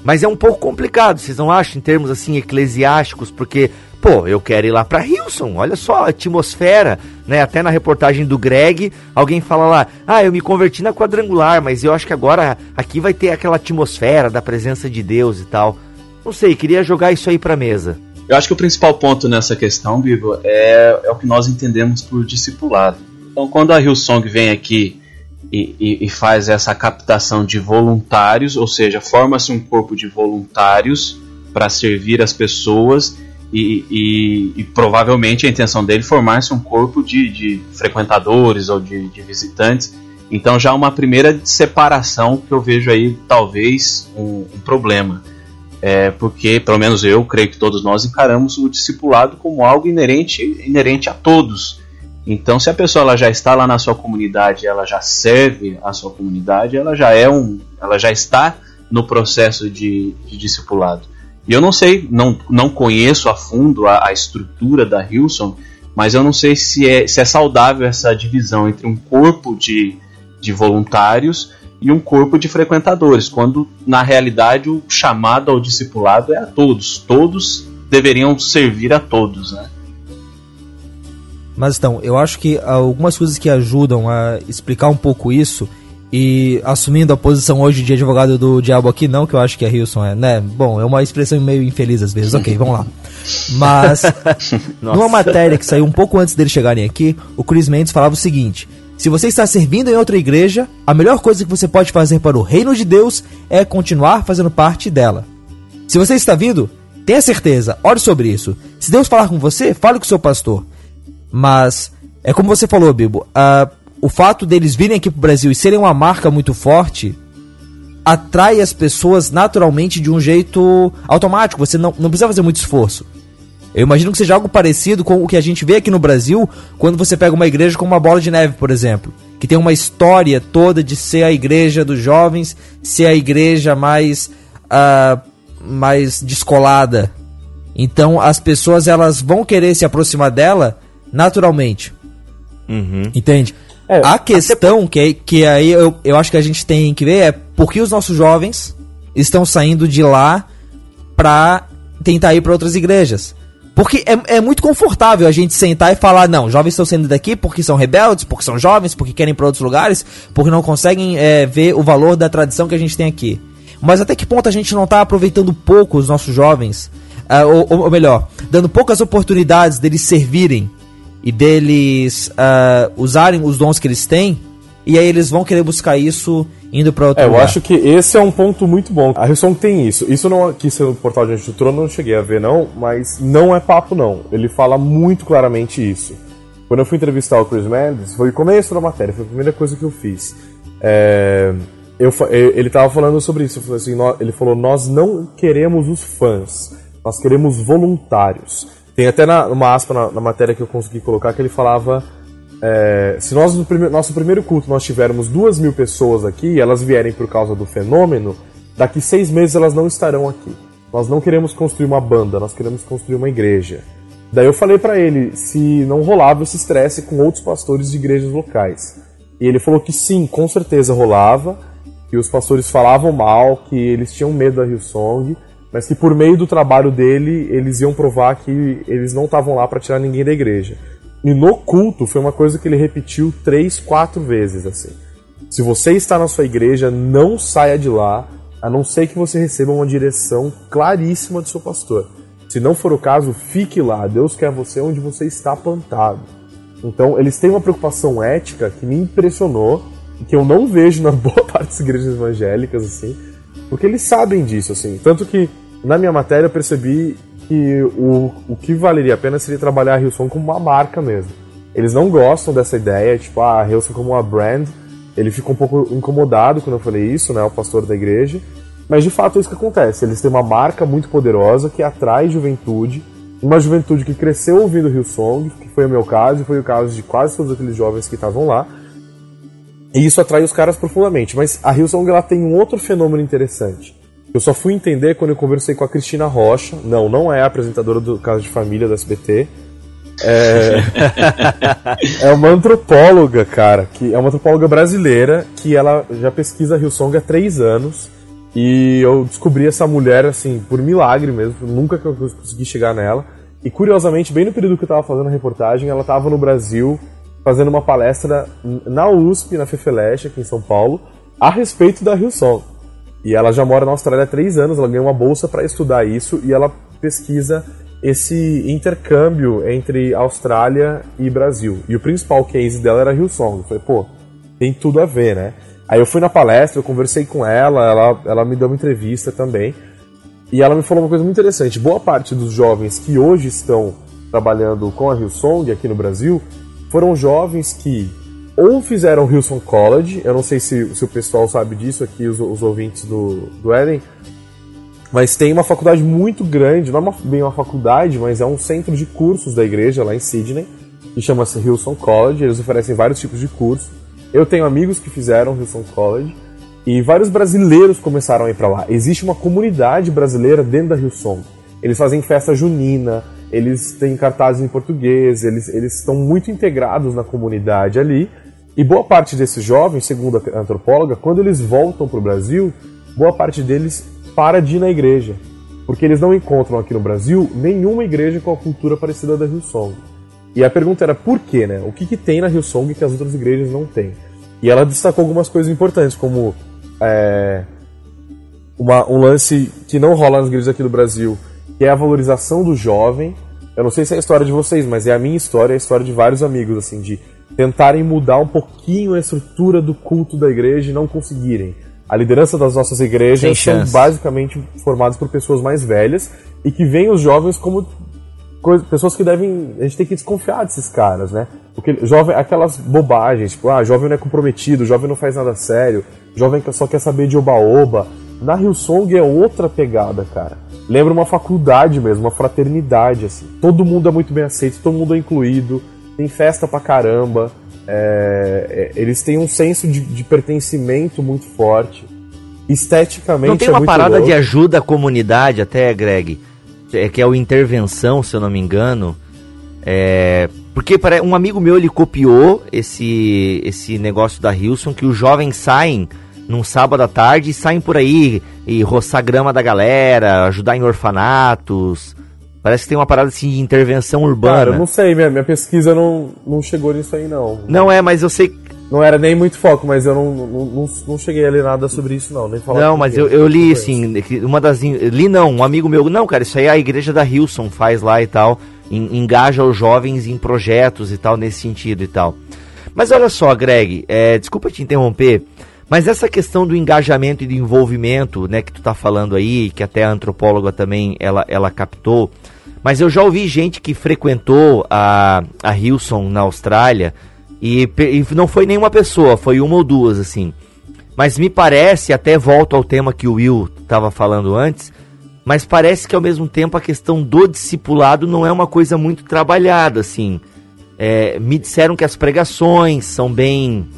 Mas é um pouco complicado, vocês não acham, em termos assim eclesiásticos, porque, pô, eu quero ir lá pra Hilson, olha só a atmosfera, né? Até na reportagem do Greg, alguém fala lá, ah, eu me converti na quadrangular, mas eu acho que agora aqui vai ter aquela atmosfera da presença de Deus e tal. Não sei, queria jogar isso aí pra mesa. Eu acho que o principal ponto nessa questão, Bibo, é, é o que nós entendemos por discipulado. Então, quando a Hillsong vem aqui e, e- e faz essa captação de voluntários, ou seja, forma-se um corpo de voluntários para servir as pessoas e, e- e provavelmente a intenção dele formar-se um corpo de, de frequentadores ou de, de visitantes. Então, já uma primeira separação que eu vejo aí, talvez, um- um problema. É porque, pelo menos eu, creio que todos nós encaramos o discipulado como algo inerente, inerente a todos. Então, se a pessoa ela já está lá na sua comunidade, ela já serve a sua comunidade, ela já é um, ela já está no processo de, de discipulado. E eu não sei, não, não conheço a fundo a, a estrutura da Hilson, mas eu não sei se é, se é saudável essa divisão entre um corpo de, de voluntários e um corpo de frequentadores, quando na realidade o chamado ao discipulado é a todos. Todos deveriam servir a todos, né? Mas então, eu acho que algumas coisas que ajudam a explicar um pouco isso, e assumindo a posição hoje de advogado do diabo aqui, não que eu acho que a Hilson é, né? Bom, é uma expressão meio infeliz às vezes, ok, vamos lá. Mas, numa matéria que saiu um pouco antes deles chegarem aqui, o Chris Mendes falava o seguinte: se você está servindo em outra igreja, a melhor coisa que você pode fazer para o reino de Deus é continuar fazendo parte dela. Se você está vindo, tenha certeza, ore sobre isso. Se Deus falar com você, fale com o seu pastor. Mas, é como você falou, Bibo, ah, o fato deles virem aqui pro Brasil e serem uma marca muito forte atrai as pessoas naturalmente de um jeito automático. Você não, não precisa fazer muito esforço. Eu imagino que seja algo parecido com o que a gente vê aqui no Brasil quando você pega uma igreja como uma bola de neve, por exemplo. Que tem uma história toda de ser a igreja dos jovens, ser a igreja mais, ah, mais descolada. Então as pessoas elas vão querer se aproximar dela naturalmente. Entende? a questão que, é- que aí eu, eu acho que a gente tem que ver é por que os nossos jovens estão saindo de lá pra tentar ir para outras igrejas. Porque é, é muito confortável a gente sentar e falar, não, jovens estão saindo daqui porque são rebeldes, porque são jovens, porque querem ir para outros lugares, porque não conseguem é, ver o valor da tradição que a gente tem aqui. Mas até que ponto a gente não tá aproveitando pouco os nossos jovens, ou, ou- ou melhor, dando poucas oportunidades deles servirem e deles ah, usarem os dons que eles têm, e aí eles vão querer buscar isso indo pra outro É, eu lugar. acho que esse é um ponto muito bom. A Hillsong tem isso. Isso não aqui no portal de Anjo do Trono, eu não cheguei a ver não, mas não é papo não. Ele fala muito claramente isso. Quando eu fui entrevistar o Chris Mendes, foi o começo da matéria, foi a primeira coisa que eu fiz. É, eu, ele tava falando sobre isso, assim, ele falou, nós não queremos os fãs, nós queremos voluntários. Tem até na, uma aspa na, na matéria que eu consegui colocar que ele falava é, se nós no prime- nosso primeiro culto nós tivermos duas mil pessoas aqui e elas vierem por causa do fenômeno, daqui seis meses elas não estarão aqui. Nós não queremos construir uma banda, nós queremos construir uma igreja. Daí eu falei pra ele se não rolava esse estresse com outros pastores de igrejas locais. E ele falou que sim, com certeza rolava, que os pastores falavam mal, que eles tinham medo da Hillsong, mas que por meio do trabalho dele eles iam provar que eles não estavam lá para tirar ninguém da igreja. E no culto foi uma coisa que ele repetiu três, quatro vezes assim. Se você está na sua igreja, não saia de lá, a não ser que você receba uma direção claríssima do seu pastor. Se não for o caso, fique lá. Deus quer você onde você está plantado. Então, eles têm uma preocupação ética que me impressionou e que eu não vejo na boa parte das igrejas evangélicas, assim, porque eles sabem disso, assim. Tanto que na minha matéria eu percebi que o, o que valeria a pena seria trabalhar a Hillsong como uma marca mesmo. Eles não gostam dessa ideia, tipo, ah, a Hillsong como uma brand. Ele ficou um pouco incomodado quando eu falei isso, né, o pastor da igreja. Mas de fato é isso que acontece. Eles têm uma marca muito poderosa que atrai juventude, uma juventude que cresceu ouvindo Hillsong, que foi o meu caso e foi o caso de quase todos aqueles jovens que estavam lá. E isso atrai os caras profundamente. Mas a Hillsong ela tem um outro fenômeno interessante. Eu só fui entender quando eu conversei com a Cristina Rocha. Não, não é a apresentadora do Caso de Família do SBT. É, é uma antropóloga, cara, que é uma antropóloga brasileira que ela já pesquisa a Hillsong há três anos. E eu descobri essa mulher, assim, por milagre mesmo, nunca que eu consegui chegar nela. E curiosamente, bem no período que eu tava fazendo a reportagem, ela tava no Brasil fazendo uma palestra na USP, na Fefeleche, aqui em São Paulo, a respeito da Hillsong. E ela já mora na Austrália há três anos, ela ganhou uma bolsa para estudar isso e ela pesquisa esse intercâmbio entre Austrália e Brasil. E o principal case dela era Hillsong. Eu falei, pô, tem tudo a ver, né? Aí eu fui na palestra, eu conversei com ela, ela, ela me deu uma entrevista também. E ela me falou uma coisa muito interessante. Boa parte dos jovens que hoje estão trabalhando com a Hillsong aqui no Brasil foram jovens que ou fizeram Hillsong College, eu não sei se, se o pessoal sabe disso aqui, os, os ouvintes do, do Eden, mas tem uma faculdade muito grande, não é uma, bem uma faculdade, mas é um centro de cursos da igreja lá em Sydney, que chama-se Hillsong College, eles oferecem vários tipos de cursos. Eu tenho amigos que fizeram Hillsong College, e vários brasileiros começaram a ir para lá. Existe uma comunidade brasileira dentro da Hillsong. Eles fazem festa junina, eles têm cartazes em português, eles, eles estão muito integrados na comunidade ali. E boa parte desses jovens, segundo a antropóloga, quando eles voltam para o Brasil, boa parte deles para de ir na igreja. Porque eles não encontram aqui no Brasil nenhuma igreja com a cultura parecida da Hillsong. E a pergunta era por quê, né? O que, que tem na Hillsong que as outras igrejas não têm? E ela destacou algumas coisas importantes, como é, uma, um lance que não rola nas igrejas aqui do Brasil, que é a valorização do jovem. Eu não sei se é a história de vocês, mas é a minha história, é a história de vários amigos, assim, de tentarem mudar um pouquinho a estrutura do culto da igreja e não conseguirem. A liderança das nossas igrejas são basicamente formadas por pessoas mais velhas e que veem os jovens como pessoas que devem. A gente tem que desconfiar desses caras, né? Porque jovem, aquelas bobagens, tipo, ah, jovem não é comprometido, jovem não faz nada sério, jovem só quer saber de oba-oba. Na Hillsong é outra pegada, cara. Lembra uma faculdade mesmo, uma fraternidade, assim. Todo mundo é muito bem aceito, todo mundo é incluído, tem festa pra caramba. é, é, eles têm um senso de, de pertencimento muito forte. Esteticamente Não tem é uma muito parada louco. de ajuda à comunidade até, Greg? É, que é o intervenção, se eu não me engano. É, porque um amigo meu ele copiou esse esse negócio da Hilson que os jovens saem num sábado à tarde e saem por aí e roçar grama da galera, ajudar em orfanatos. Parece que tem uma parada assim de intervenção urbana. Cara, eu não sei, minha, minha pesquisa não, não chegou nisso aí, não. Não é, mas eu sei. Não era nem muito foco, mas eu não, não, não, não cheguei a ler nada sobre isso, não. Nem falar Não, mas eu, eu li assim, uma das. Li não, um amigo meu. Não, cara, isso aí a igreja da Hilson faz lá e tal. en- engaja os jovens em projetos e tal, nesse sentido e tal. Mas olha só, Greg, é, desculpa te interromper, mas essa questão do engajamento e do envolvimento, né, que tu tá falando aí, que até a antropóloga também ela, ela captou, mas eu já ouvi gente que frequentou a, a Hilson na Austrália e, e não foi nenhuma pessoa, foi uma ou duas, assim. Mas me parece, até volto ao tema que o Will estava falando antes, mas parece que ao mesmo tempo a questão do discipulado não é uma coisa muito trabalhada, assim. É, me disseram que as pregações são bem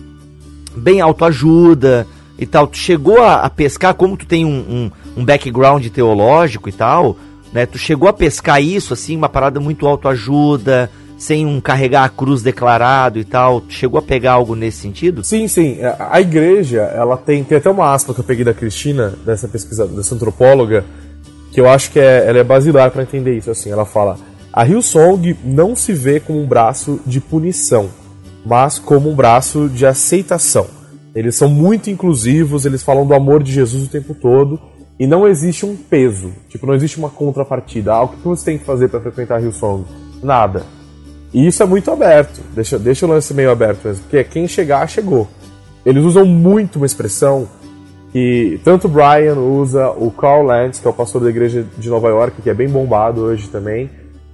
bem autoajuda e tal. Tu chegou a, a pescar, como tu tem um, um, um background teológico e tal, né? Tu chegou a pescar isso, assim, uma parada muito autoajuda, sem um carregar a cruz declarado e tal. Tu chegou a pegar algo nesse sentido? Sim, sim. A igreja, ela tem. Tem até uma aspa que eu peguei da Cristina, dessa pesquisa, dessa antropóloga, que eu acho que é, ela é basilar para entender isso. Assim, ela fala: a Hillsong não se vê como um braço de punição, mas como um braço de aceitação. Eles são muito inclusivos, eles falam do amor de Jesus o tempo todo e não existe um peso. Tipo, não existe uma contrapartida. Ah, o que você tem que fazer para frequentar a Hillsong? Nada. E isso é muito aberto. Deixa, deixa o lance meio aberto mesmo. Porque quem chegar, chegou. Eles usam muito uma expressão que tanto o Brian usa, o Carl Lentz, que é o pastor da igreja de Nova York, que é bem bombado hoje também,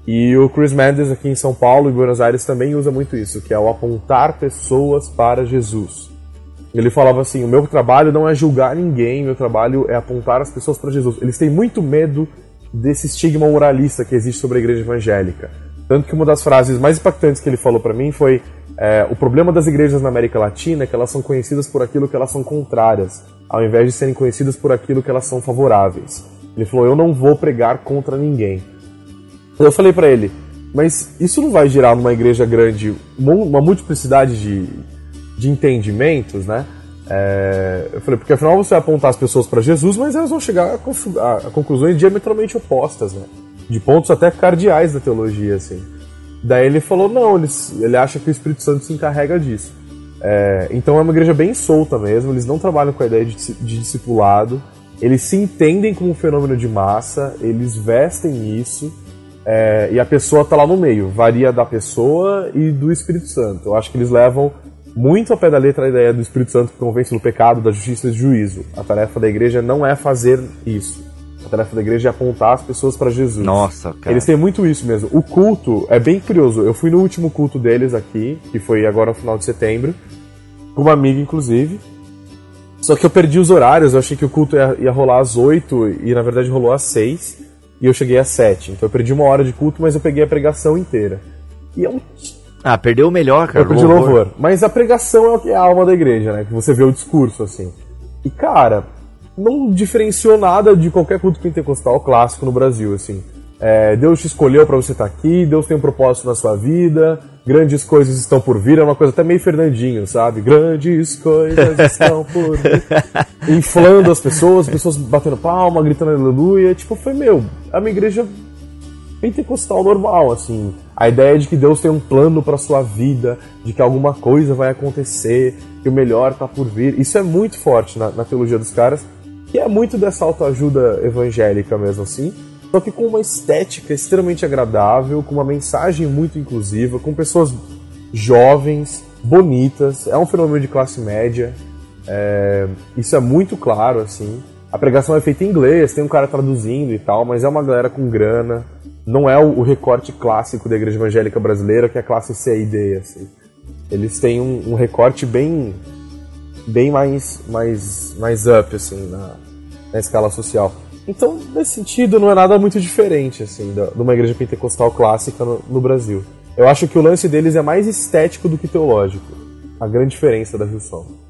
e o Chris Mendes aqui em São Paulo e Buenos Aires também usa muito isso, que é o apontar pessoas para Jesus. Ele falava assim: o meu trabalho não é julgar ninguém, meu trabalho é apontar as pessoas para Jesus. Eles têm muito medo desse estigma moralista que existe sobre a igreja evangélica. Tanto que uma das frases mais impactantes que ele falou para mim foi: é, o problema das igrejas na América Latina é que elas são conhecidas por aquilo que elas são contrárias, ao invés de serem conhecidas por aquilo que elas são favoráveis. Ele falou: eu não vou pregar contra ninguém. Eu falei para ele: mas isso não vai gerar numa igreja grande uma multiplicidade de, de entendimentos, né? É, eu falei, porque afinal você vai apontar as pessoas para Jesus, mas elas vão chegar a, a- a conclusões diametralmente opostas, né? De pontos até cardeais da teologia, assim. Daí ele falou, não, ele, ele acha que o Espírito Santo se encarrega disso. É, então é uma igreja bem solta mesmo, eles não trabalham com a ideia de, de discipulado, eles se entendem como um fenômeno de massa, eles vestem isso, é, e a pessoa tá lá no meio, varia da pessoa e do Espírito Santo. Eu acho que eles levam muito ao pé da letra a ideia do Espírito Santo que convence do pecado, da justiça e do juízo. A tarefa da igreja não é fazer isso. A tarefa da igreja é apontar as pessoas para Jesus. Nossa, cara. Eles têm muito isso mesmo. O culto é bem curioso. Eu fui no último culto deles aqui, que foi agora no final de setembro, com uma amiga, inclusive. Só que eu perdi os horários, eu achei que o culto ia, ia rolar às 8 e na verdade rolou às 6 e eu cheguei às 7. Então eu perdi uma hora de culto, mas eu peguei a pregação inteira. E é um Ah, perdeu o melhor, cara. eu perdi louvor. Mas a pregação é o que é a alma da igreja, né? Que você vê o discurso, assim. E, cara, não diferenciou nada de qualquer culto pentecostal clássico no Brasil, assim. É, Deus te escolheu para você estar aqui, Deus tem um propósito na sua vida, grandes coisas estão por vir, é uma coisa até meio Fernandinho, sabe? Grandes coisas estão por vir. Inflando as pessoas, as pessoas batendo palma, gritando aleluia. Tipo, foi meu, é uma igreja pentecostal normal, assim. A ideia de que Deus tem um plano para sua vida, de que alguma coisa vai acontecer, que o melhor tá por vir. Isso é muito forte na, na teologia dos caras, que é muito dessa autoajuda evangélica mesmo, assim. Só que com uma estética extremamente agradável, com uma mensagem muito inclusiva, com pessoas jovens, bonitas. É um fenômeno de classe média. É, isso é muito claro, assim. A pregação é feita em inglês, tem um cara traduzindo e tal, mas é uma galera com grana. Não é o, o recorte clássico da igreja evangélica brasileira, que é a classe C e D, assim. Eles têm um, um recorte bem bem mais mais mais up assim na, na escala social. Então, nesse sentido, não é nada muito diferente assim de uma igreja pentecostal clássica no, no Brasil. Eu acho que o lance deles é mais estético do que teológico. A grande diferença da Hillsong.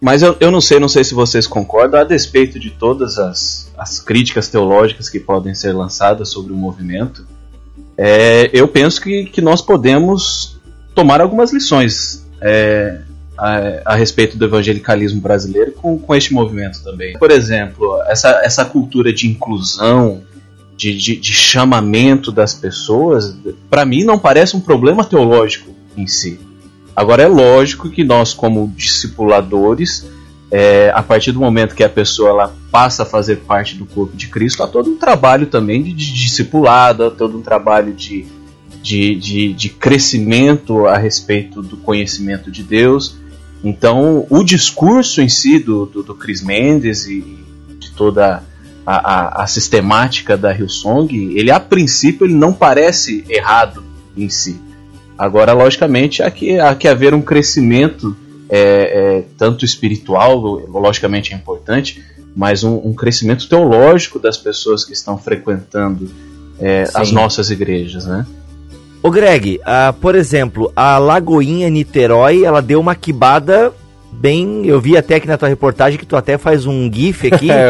Mas eu, eu não sei, não sei se vocês concordam, a despeito de todas as, as críticas teológicas que podem ser lançadas sobre o movimento, é, eu penso que, que nós podemos tomar algumas lições é, a, a respeito do evangelicalismo brasileiro com, com este movimento também. Por exemplo, essa, essa cultura de inclusão, de, de, de chamamento das pessoas, para mim não parece um problema teológico em si. Agora é lógico que nós, como discipuladores, é, a partir do momento que a pessoa ela passa a fazer parte do corpo de Cristo, há todo um trabalho também de, de discipulado, há todo um trabalho de, de, de, de crescimento a respeito do conhecimento de Deus. Então, o discurso em si do, do, do Chris Mendes e de toda a, a, a sistemática da Hillsong, ele a princípio ele não parece errado em si. Agora, logicamente, há que, há que haver um crescimento é, é, tanto espiritual, logicamente é importante, mas um, um, crescimento teológico das pessoas que estão frequentando é, as nossas igrejas, né? Ô Greg, por exemplo, a Lagoinha Niterói, ela deu uma quibada bem. Eu vi até aqui na tua reportagem que tu até faz um GIF aqui É,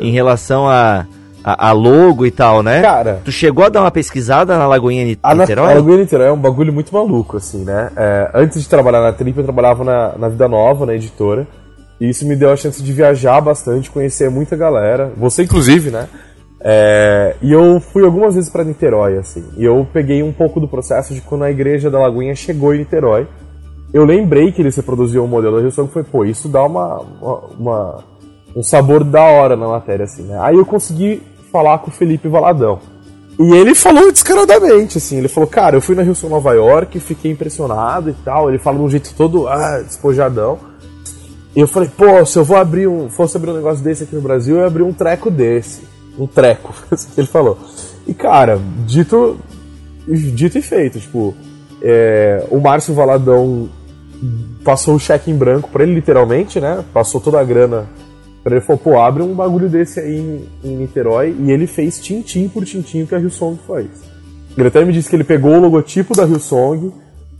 em relação a, a, a logo e tal, né? Cara. Tu chegou a dar uma pesquisada na Lagoinha Ni- A, na, Niterói? a Lagoinha Niterói é um bagulho muito maluco, assim, né? É, antes de trabalhar na Trip, eu trabalhava na, na Vida Nova, na editora. E isso me deu a chance de viajar bastante, conhecer muita galera. Você, inclusive, né? É, e eu fui algumas vezes pra Niterói, assim. E eu peguei um pouco do processo de quando a igreja da Lagoinha chegou em Niterói. Eu lembrei que eles reproduziam o modelo da Rio e foi, pô, isso dá uma, uma, um sabor da hora na matéria, assim, né? Aí eu consegui falar com o Felipe Valadão. E ele falou descaradamente, assim, ele falou, cara, eu fui na Sul Nova York, fiquei impressionado e tal. Ele fala de um jeito todo ah, despojadão. E eu falei, pô, se eu vou abrir um. fosse abrir um negócio desse aqui no Brasil, eu ia abrir um treco desse. Um treco, que ele falou. E cara, dito. Dito e feito, tipo, é, o Márcio Valadão passou o cheque em branco pra ele, literalmente, né? Passou toda a grana pra ele. Falou, pô, abre um bagulho desse aí em, em Niterói. E ele fez tintim por tintim que a Hillsong faz. Ele até me disse que ele pegou o logotipo da Hillsong,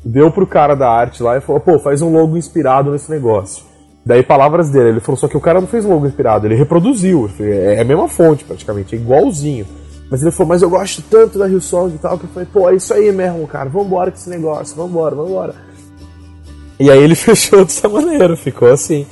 deu pro cara da arte lá e falou, pô, faz um logo inspirado nesse negócio. Daí, palavras dele, ele falou, só que o cara não fez logo inspirado, ele reproduziu. Eu falei, É a mesma fonte, praticamente, é igualzinho. Mas ele falou, mas eu gosto tanto da Hillsong e tal, que eu falei, pô, é isso aí mesmo, cara, vambora com esse negócio, vambora, vambora. E aí ele fechou dessa maneira, ficou assim.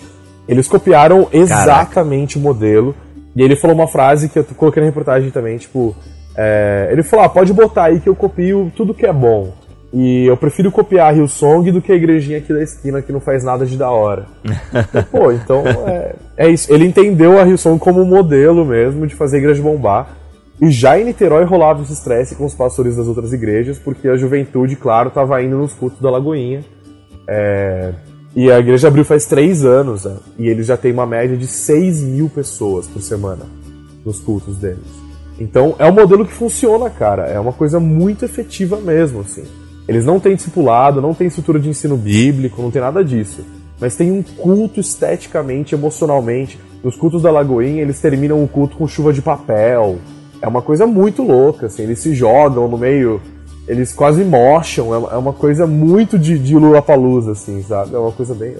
Eles copiaram exatamente o modelo. E ele falou uma frase que eu coloquei na reportagem também, tipo. é, ele falou, ah, pode botar aí que eu copio tudo que é bom. E eu prefiro copiar a Hillsong do que a igrejinha aqui da esquina que não faz nada de da hora. Pô, então é, é isso. Ele entendeu a Hillsong como um modelo mesmo de fazer a igreja bombar. E já em Niterói rolava esse estresse com os pastores das outras igrejas, porque a juventude, claro, estava indo nos cultos da Lagoinha. É, e a igreja abriu faz três anos, né? e eles já têm uma média de 6 mil pessoas por semana nos cultos deles. Então é um modelo que funciona, cara. É uma coisa muito efetiva mesmo, assim. Eles não têm discipulado, não tem estrutura de ensino bíblico, não tem nada disso. Mas tem um culto esteticamente, emocionalmente. Nos cultos da Lagoinha, eles terminam o culto com chuva de papel. É uma coisa muito louca, assim. Eles se jogam no meio eles quase mocham, é uma- é coisa muito de, de Lula Palusa, assim, sabe? É uma coisa bem.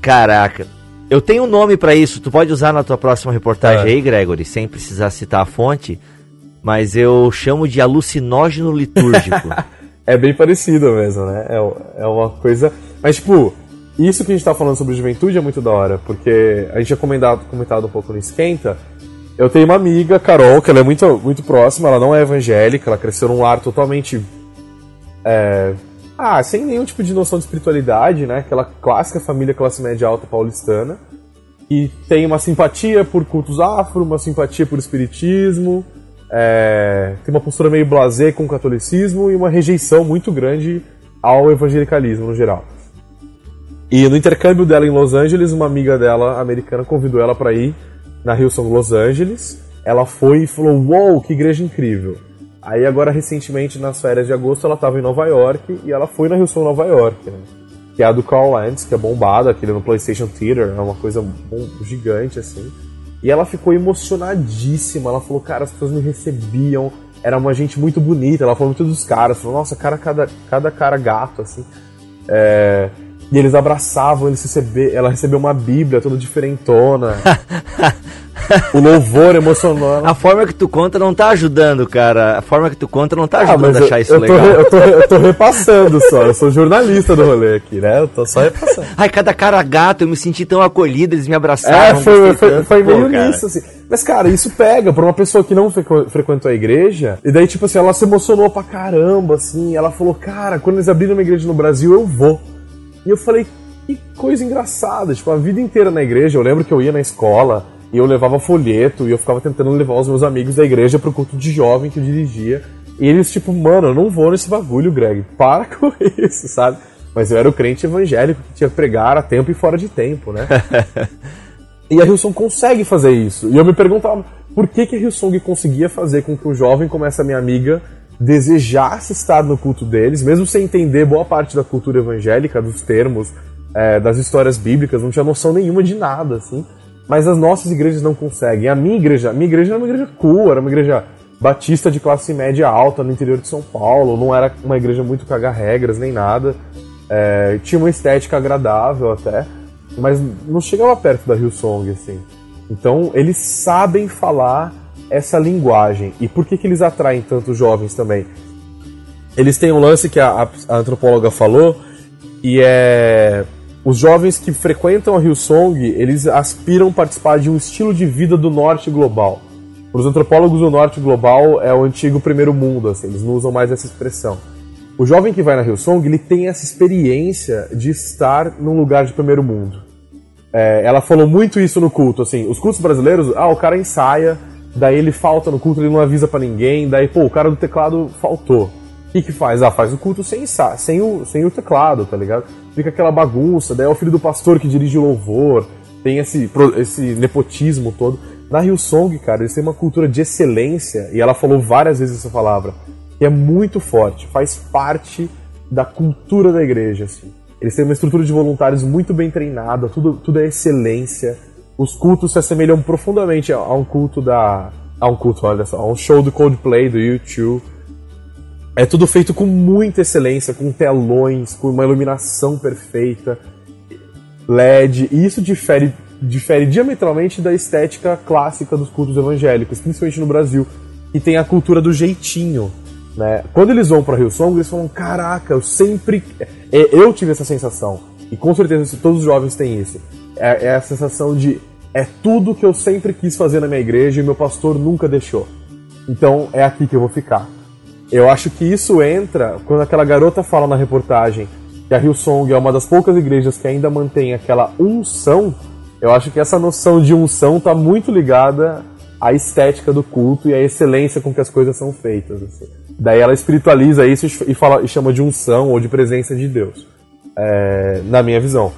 Caraca. Eu tenho um nome pra isso, tu pode usar na tua próxima reportagem É. aí, Gregory, sem precisar citar a fonte, mas eu chamo de alucinógeno litúrgico. É bem parecido mesmo, né? É, é uma coisa. Mas, tipo, isso que a gente tá falando sobre juventude é muito da hora, porque a gente tinha comentado, comentado um pouco no Esquenta. Eu tenho uma amiga, Carol, que ela é muito, muito próxima, ela não é evangélica, ela cresceu num lar totalmente. é, ah, sem nenhum tipo de noção de espiritualidade, né? Aquela clássica família classe média alta paulistana. E tem uma simpatia por cultos afro, uma simpatia por espiritismo, é, tem uma postura meio blasé com o catolicismo e uma rejeição muito grande ao evangelicalismo no geral. E no intercâmbio dela em Los Angeles, uma amiga dela, americana, convidou ela para ir na Hillsong Los Angeles. Ela foi e falou: Uou, que igreja incrível! Aí, agora, recentemente, nas férias de agosto, ela estava em Nova York e ela foi na Hillsong Nova York, né? que é a do Carl Lentz, que é bombada, aquele no PlayStation Theater, é uma coisa gigante assim. E ela ficou emocionadíssima. Ela falou, cara, as pessoas me recebiam. Era uma gente muito bonita. Ela falou muito dos caras. Falou, nossa, cara, cada, cada cara gato, assim. É, E eles abraçavam, eles recebe... ela recebeu uma bíblia toda diferentona. o louvor emocionou ela. A forma que tu conta não tá ajudando, cara. A forma que tu conta não tá Ah, ajudando mas a achar eu, isso eu, legal. eu, tô, eu tô repassando só. Eu sou jornalista do rolê aqui, né? Eu tô só repassando. Ai, cada cara gato, eu me senti tão acolhido, eles me É, abraçaram. foi, gostei foi, tanto. foi meio nisso, assim. Mas, cara, isso pega pra uma pessoa que não frequ- frequentou a igreja. E daí, tipo assim, ela se emocionou pra caramba, assim. Ela falou, cara, quando eles abriram uma igreja no Brasil, eu vou. E eu falei, que coisa engraçada. Tipo, a vida inteira na igreja, eu lembro que eu ia na escola e eu levava folheto e eu ficava tentando levar os meus amigos da igreja pro culto de jovem que eu dirigia. E eles, tipo, mano, eu não vou nesse bagulho, Greg. Para com isso, sabe? Mas eu era o crente evangélico que tinha que pregar a tempo e fora de tempo, né? e a Hillsong consegue fazer isso. E eu me perguntava, por que, que a Hillsong conseguia fazer com que o jovem, como essa minha amiga, desejasse estar no culto deles, mesmo sem entender boa parte da cultura evangélica, dos termos, é, das histórias bíblicas, não tinha noção nenhuma de nada, assim. Mas as nossas igrejas não conseguem. A minha igreja, minha igreja era uma igreja cool, era uma igreja batista de classe média alta no interior de São Paulo, não era uma igreja muito cagar regras nem nada. É, tinha uma estética agradável até, mas não chegava perto da Hillsong, assim. Então eles sabem falar essa linguagem. E por que, que eles atraem tantos jovens também? Eles têm um lance que a, a antropóloga falou, e é. Os jovens que frequentam a Hillsong, eles aspiram participar de um estilo de vida do norte global. Para os antropólogos, o norte global é o antigo primeiro mundo, assim, eles não usam mais essa expressão. O jovem que vai na Hillsong, ele tem essa experiência de estar num lugar de primeiro mundo. É, ela falou muito isso no culto, assim, os cultos brasileiros, ah, o cara ensaia, daí ele falta no culto, ele não avisa para ninguém, daí, pô, o cara do teclado faltou. O que que faz? Ah, faz o culto sem, sem, o, sem o teclado, tá ligado? Fica aquela bagunça, daí é o filho do pastor que dirige o louvor, tem esse, esse nepotismo todo. Na Hillsong, cara, eles têm uma cultura de excelência, e ela falou várias vezes essa palavra, que é muito forte, faz parte da cultura da igreja, assim. Eles têm uma estrutura de voluntários muito bem treinada, tudo, tudo é excelência. Os cultos se assemelham profundamente a, um culto da. A um culto, olha só, a um show do Coldplay, do YouTube. É tudo feito com muita excelência, com telões, com uma iluminação perfeita, LED, e isso difere, difere diametralmente da estética clássica dos cultos evangélicos, principalmente no Brasil, que tem a cultura do jeitinho. Né? Quando eles vão para Hillsong, eles falam: Caraca, eu sempre. É, eu tive essa sensação, e com certeza todos os jovens têm isso. É, é a sensação de é tudo que eu sempre quis fazer na minha igreja e meu pastor nunca deixou. Então é aqui que eu vou ficar. Eu acho que isso entra quando aquela garota fala na reportagem que a Hillsong é uma das poucas igrejas que ainda mantém aquela unção. Eu acho que essa noção de unção está muito ligada à estética do culto e à excelência com que as coisas são feitas. Assim. Daí ela espiritualiza isso e, fala, e chama de unção ou de presença de Deus, é, na minha visão.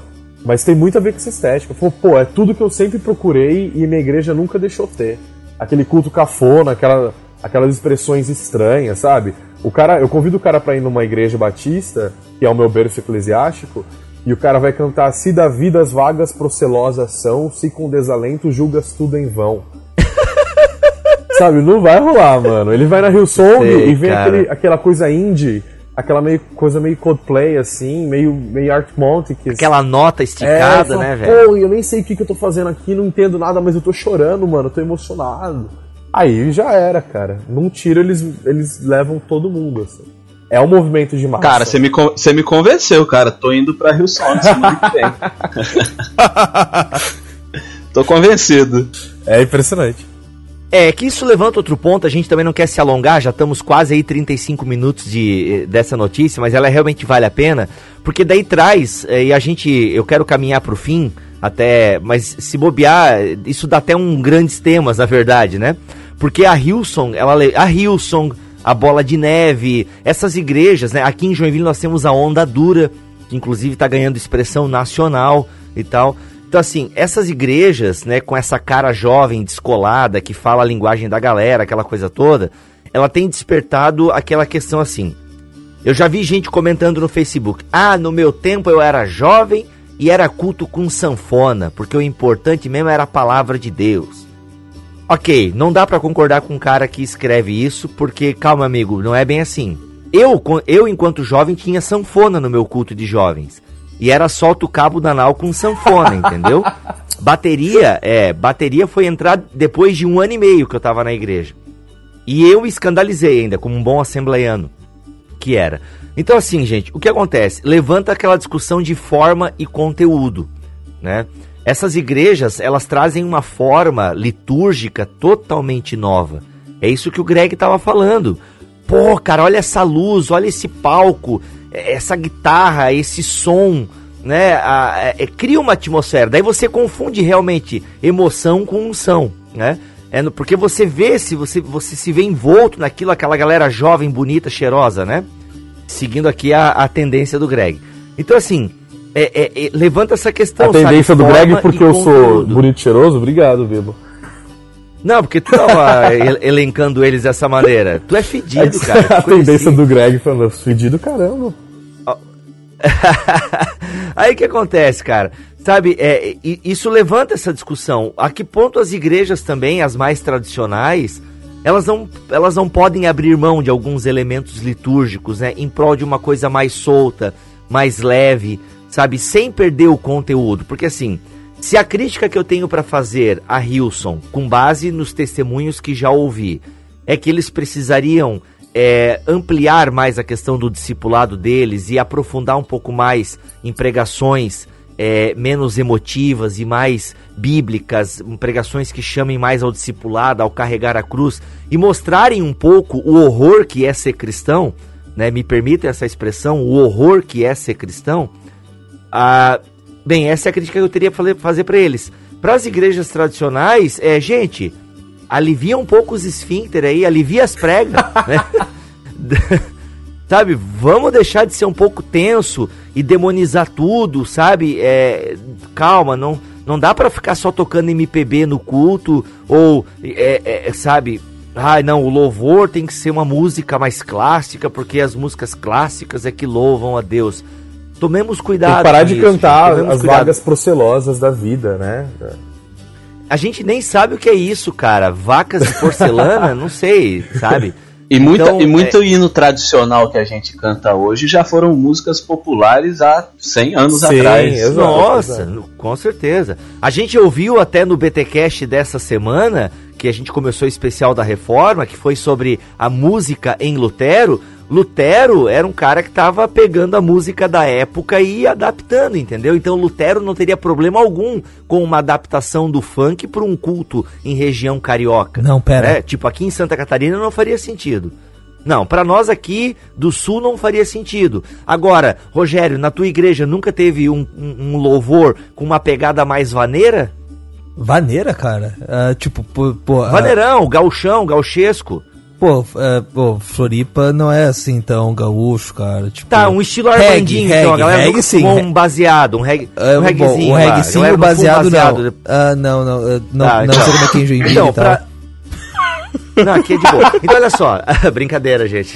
Mas tem muito a ver com essa estética. Falou, pô, é tudo que eu sempre procurei e minha igreja nunca deixou ter. Aquele culto cafona, aquela, aquelas expressões estranhas, sabe? O cara, eu convido o cara para ir numa igreja batista, que é o meu berço eclesiástico, e o cara vai cantar: Se da vida as vagas procelosas são, se com desalento julgas tudo em vão. Sabe, não vai rolar, mano. Ele vai na Hillsong Sei, e vem aquele, aquela coisa indie, aquela meio, coisa meio Coldplay, assim, meio, meio Art Monte. Aquela nota esticada, é, né, velho? Pô, eu nem sei o que, que eu tô fazendo aqui, não entendo nada, mas eu tô chorando, mano, eu tô emocionado. Aí já era, cara. Num tiro eles, eles levam todo mundo, assim. É um movimento de massa. Cara, você me, você me convenceu, cara. Tô indo pra Rio Song semana que vem. Tô convencido. É impressionante. É, que isso levanta outro ponto, a gente também não quer se alongar, já estamos quase aí 35 minutos de, dessa notícia, mas ela realmente vale a pena, porque daí traz, é, e a gente, eu quero caminhar para o fim, até, mas se bobear, isso dá até um grandes temas, na verdade, né? Porque a Hillsong, ela, a Hillsong, a Bola de Neve, essas igrejas, né? Aqui em Joinville nós temos a Onda Dura, que inclusive está ganhando expressão nacional e tal. Então, assim, essas igrejas, né, com essa cara jovem, descolada, que fala a linguagem da galera, aquela coisa toda, ela tem despertado aquela questão assim. Eu já vi gente comentando no Facebook: ah, no meu tempo eu era jovem e era culto com sanfona, porque o importante mesmo era a palavra de Deus. Ok, não dá para concordar com um cara que escreve isso, porque, calma, amigo, não é bem assim. Eu, eu, enquanto jovem, tinha sanfona no meu culto de jovens. E era solta o cabo da nau com sanfona, entendeu? Bateria, é, bateria foi entrar depois de um ano e meio que eu tava na igreja. E eu escandalizei ainda, como um bom assembleiano que era. Então assim, gente, o que acontece? Levanta aquela discussão de forma e conteúdo, né? Essas igrejas, elas trazem uma forma litúrgica totalmente nova. É isso que o Greg estava falando. Pô, cara, olha essa luz, olha esse palco, essa guitarra, esse som, né, a- é- é- cria uma atmosfera. Daí você confunde realmente emoção com unção, né? É no- porque você vê se você, você se vê envolto naquilo, aquela galera jovem, bonita, cheirosa, né? Seguindo aqui a, a tendência do Greg. Então, assim, é- é- é- levanta essa questão. a tendência sabe? do Greg porque eu sou conteúdo. bonito e cheiroso? Obrigado, Bibo. Não, porque tu tava el- elencando eles dessa maneira. Tu é fedido, cara. a tendência do Greg falando, fedido caramba. Aí o que acontece, cara? Sabe, é, isso levanta essa discussão. A que ponto as igrejas também, as mais tradicionais, elas não, elas não podem abrir mão de alguns elementos litúrgicos, né? Em prol de uma coisa mais solta, mais leve, sabe? Sem perder o conteúdo. Porque assim, se a crítica que eu tenho pra fazer a Hilson, com base nos testemunhos que já ouvi, é que eles precisariam é, ampliar mais a questão do discipulado deles e aprofundar um pouco mais em pregações é, menos emotivas e mais bíblicas, pregações que chamem mais ao discipulado, ao carregar a cruz e mostrarem um pouco o horror que é ser cristão, né? Me permitem essa expressão, o horror que é ser cristão. Ah, bem, essa é a crítica que eu teria para fazer para eles. Para as igrejas tradicionais, é, gente, alivia um pouco os esfíncter aí, alivia as pregas, né? sabe, vamos deixar de ser um pouco tenso e demonizar tudo, sabe? É, calma, não, não dá pra ficar só tocando MPB no culto ou, é, é, sabe? Ai, não, o louvor tem que ser uma música mais clássica porque as músicas clássicas é que louvam a Deus. Tomemos cuidado. Tem que parar de isso, cantar gente, as cuidado. vagas procelosas da vida, né? A gente nem sabe o que é isso, cara. Vacas de porcelana, não sei, sabe? E, muita, Então, e muito é- hino tradicional que a gente canta hoje já foram músicas populares há 100 anos Sim, atrás. exato. Nossa, no- com certeza. A gente ouviu até no BTcast dessa semana, que a gente começou o especial da reforma, que foi sobre a música em Lutero. Lutero era um cara que estava pegando a música da época e adaptando, entendeu? Então Lutero não teria problema algum com uma adaptação do funk para um culto em região carioca. Não, pera. né? Tipo, aqui em Santa Catarina não faria sentido. Não, pra nós aqui do sul não faria sentido. Agora, Rogério, na tua igreja nunca teve um, um- um louvor com uma pegada mais vaneira? Vaneira, cara? Ah, tipo, pô. pô ah, Vaneirão, gauchão, gauchesco. Pô, é, pô, Floripa não é assim tão gaúcho, cara. Tipo, Tá, um estilo Armandinho, então. A galera reggae sim, um baseado, um reggae, É, um reggaezinho o lá. reggae A sim, galera o não baseado, baseado. não. Ah, não, não, não, Tá, não então. sei como é que é em Joinville Então, tal. pra... Não, aqui é de boa. Então, olha só, brincadeira, gente.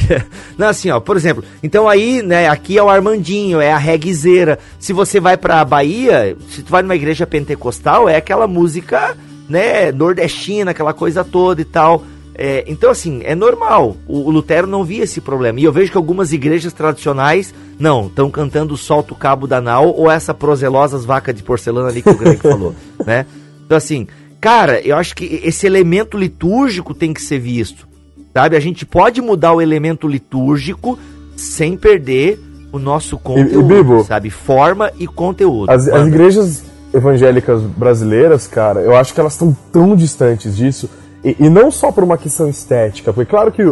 Não, assim, ó, por exemplo, então aí, né, aqui é o Armandinho, é a reguizeira. Se você vai pra Bahia, se tu vai numa igreja pentecostal, é aquela música, né, nordestina, aquela coisa toda e tal. É, então, assim, é normal. O, o Lutero não via esse problema. E eu vejo que algumas igrejas tradicionais, não, estão cantando Solta o Cabo da Nau ou essa proselosas vaca de porcelana ali que o Greg falou, né? Então, assim, cara, eu acho que esse elemento litúrgico tem que ser visto, sabe? A gente pode mudar o elemento litúrgico sem perder o nosso conteúdo, Bibo? sabe? Forma e conteúdo. As, as igrejas evangélicas brasileiras, cara, eu acho que elas estão tão distantes disso. E, e não só por uma questão estética, porque claro que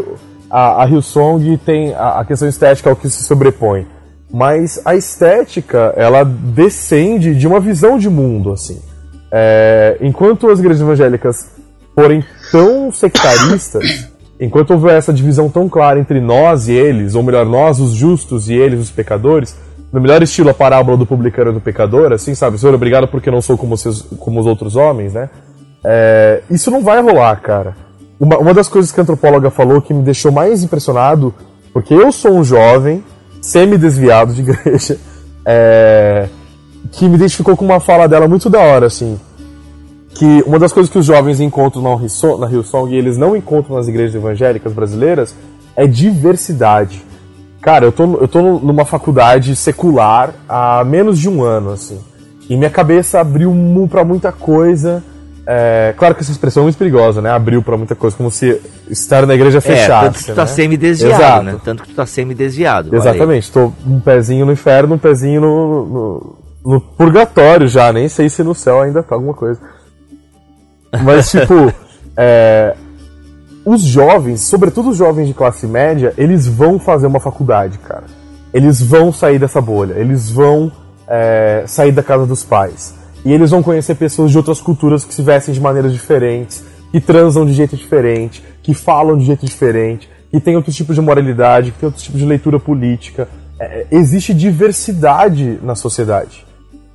a, a Hillsong tem a, a questão estética ao que se sobrepõe. Mas a estética, ela descende de uma visão de mundo, assim. É, enquanto as igrejas evangélicas forem tão sectaristas, enquanto houver essa divisão tão clara entre nós e eles, ou melhor, nós os justos e eles os pecadores, no melhor estilo a parábola do publicano e do pecador, assim, sabe? Senhor, obrigado porque não sou como, vocês, como os outros homens, né? É, isso não vai rolar, cara. Uma, uma das coisas que a antropóloga falou que me deixou mais impressionado, porque eu sou um jovem, semi-desviado de igreja, é, que me identificou com uma fala dela muito da hora, assim. Que uma das coisas que os jovens encontram na Hillsong, e eles não encontram nas igrejas evangélicas brasileiras é diversidade. Cara, eu tô, eu tô numa faculdade secular há menos de um ano, assim. E minha cabeça abriu pra muita coisa. É, claro que essa expressão é muito perigosa, né? Abriu pra muita coisa, como se estar na igreja É, fechasse. tanto que tu tá né? semi-desviado, né? Tanto que tu tá semi-desviado. Exatamente, tô um pezinho no inferno, um pezinho no, no, no purgatório já, nem sei se no céu ainda tá alguma coisa. Mas, tipo, é, os jovens, sobretudo os jovens de classe média, eles vão fazer uma faculdade, cara. Eles vão sair dessa bolha, eles vão é, sair da casa dos pais. E eles vão conhecer pessoas de outras culturas que se vestem de maneiras diferentes, que transam de jeito diferente, que falam de jeito diferente, que tem outros tipos de moralidade, que tem outros tipos de leitura política. É, existe diversidade na sociedade.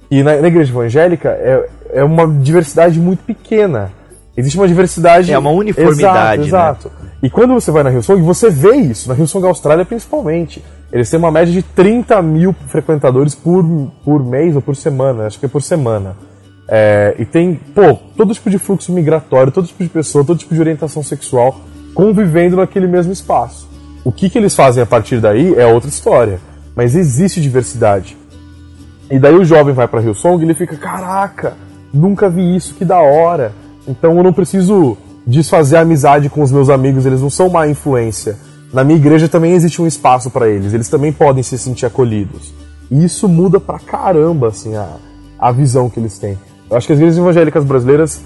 E na, na igreja evangélica é, é uma diversidade muito pequena. Existe uma diversidade. É uma uniformidade, né? Exato. exato. E quando você vai na Hillsong, você vê isso, na Hillsong Austrália principalmente. Eles têm uma média de 30 mil frequentadores por, por mês ou por semana, acho que é por semana. É, e tem, pô, todo tipo de fluxo migratório, todo tipo de pessoa, todo tipo de orientação sexual convivendo naquele mesmo espaço. O que, que eles fazem a partir daí é outra história. Mas existe diversidade. E daí o jovem vai pra Hillsong e ele fica, caraca, nunca vi isso, que da hora. Então eu não preciso desfazer a amizade com os meus amigos, eles não são má influência. Na minha igreja também existe um espaço para eles, eles também podem se sentir acolhidos. E isso muda pra caramba, assim, a, a visão que eles têm. Eu acho que as igrejas evangélicas brasileiras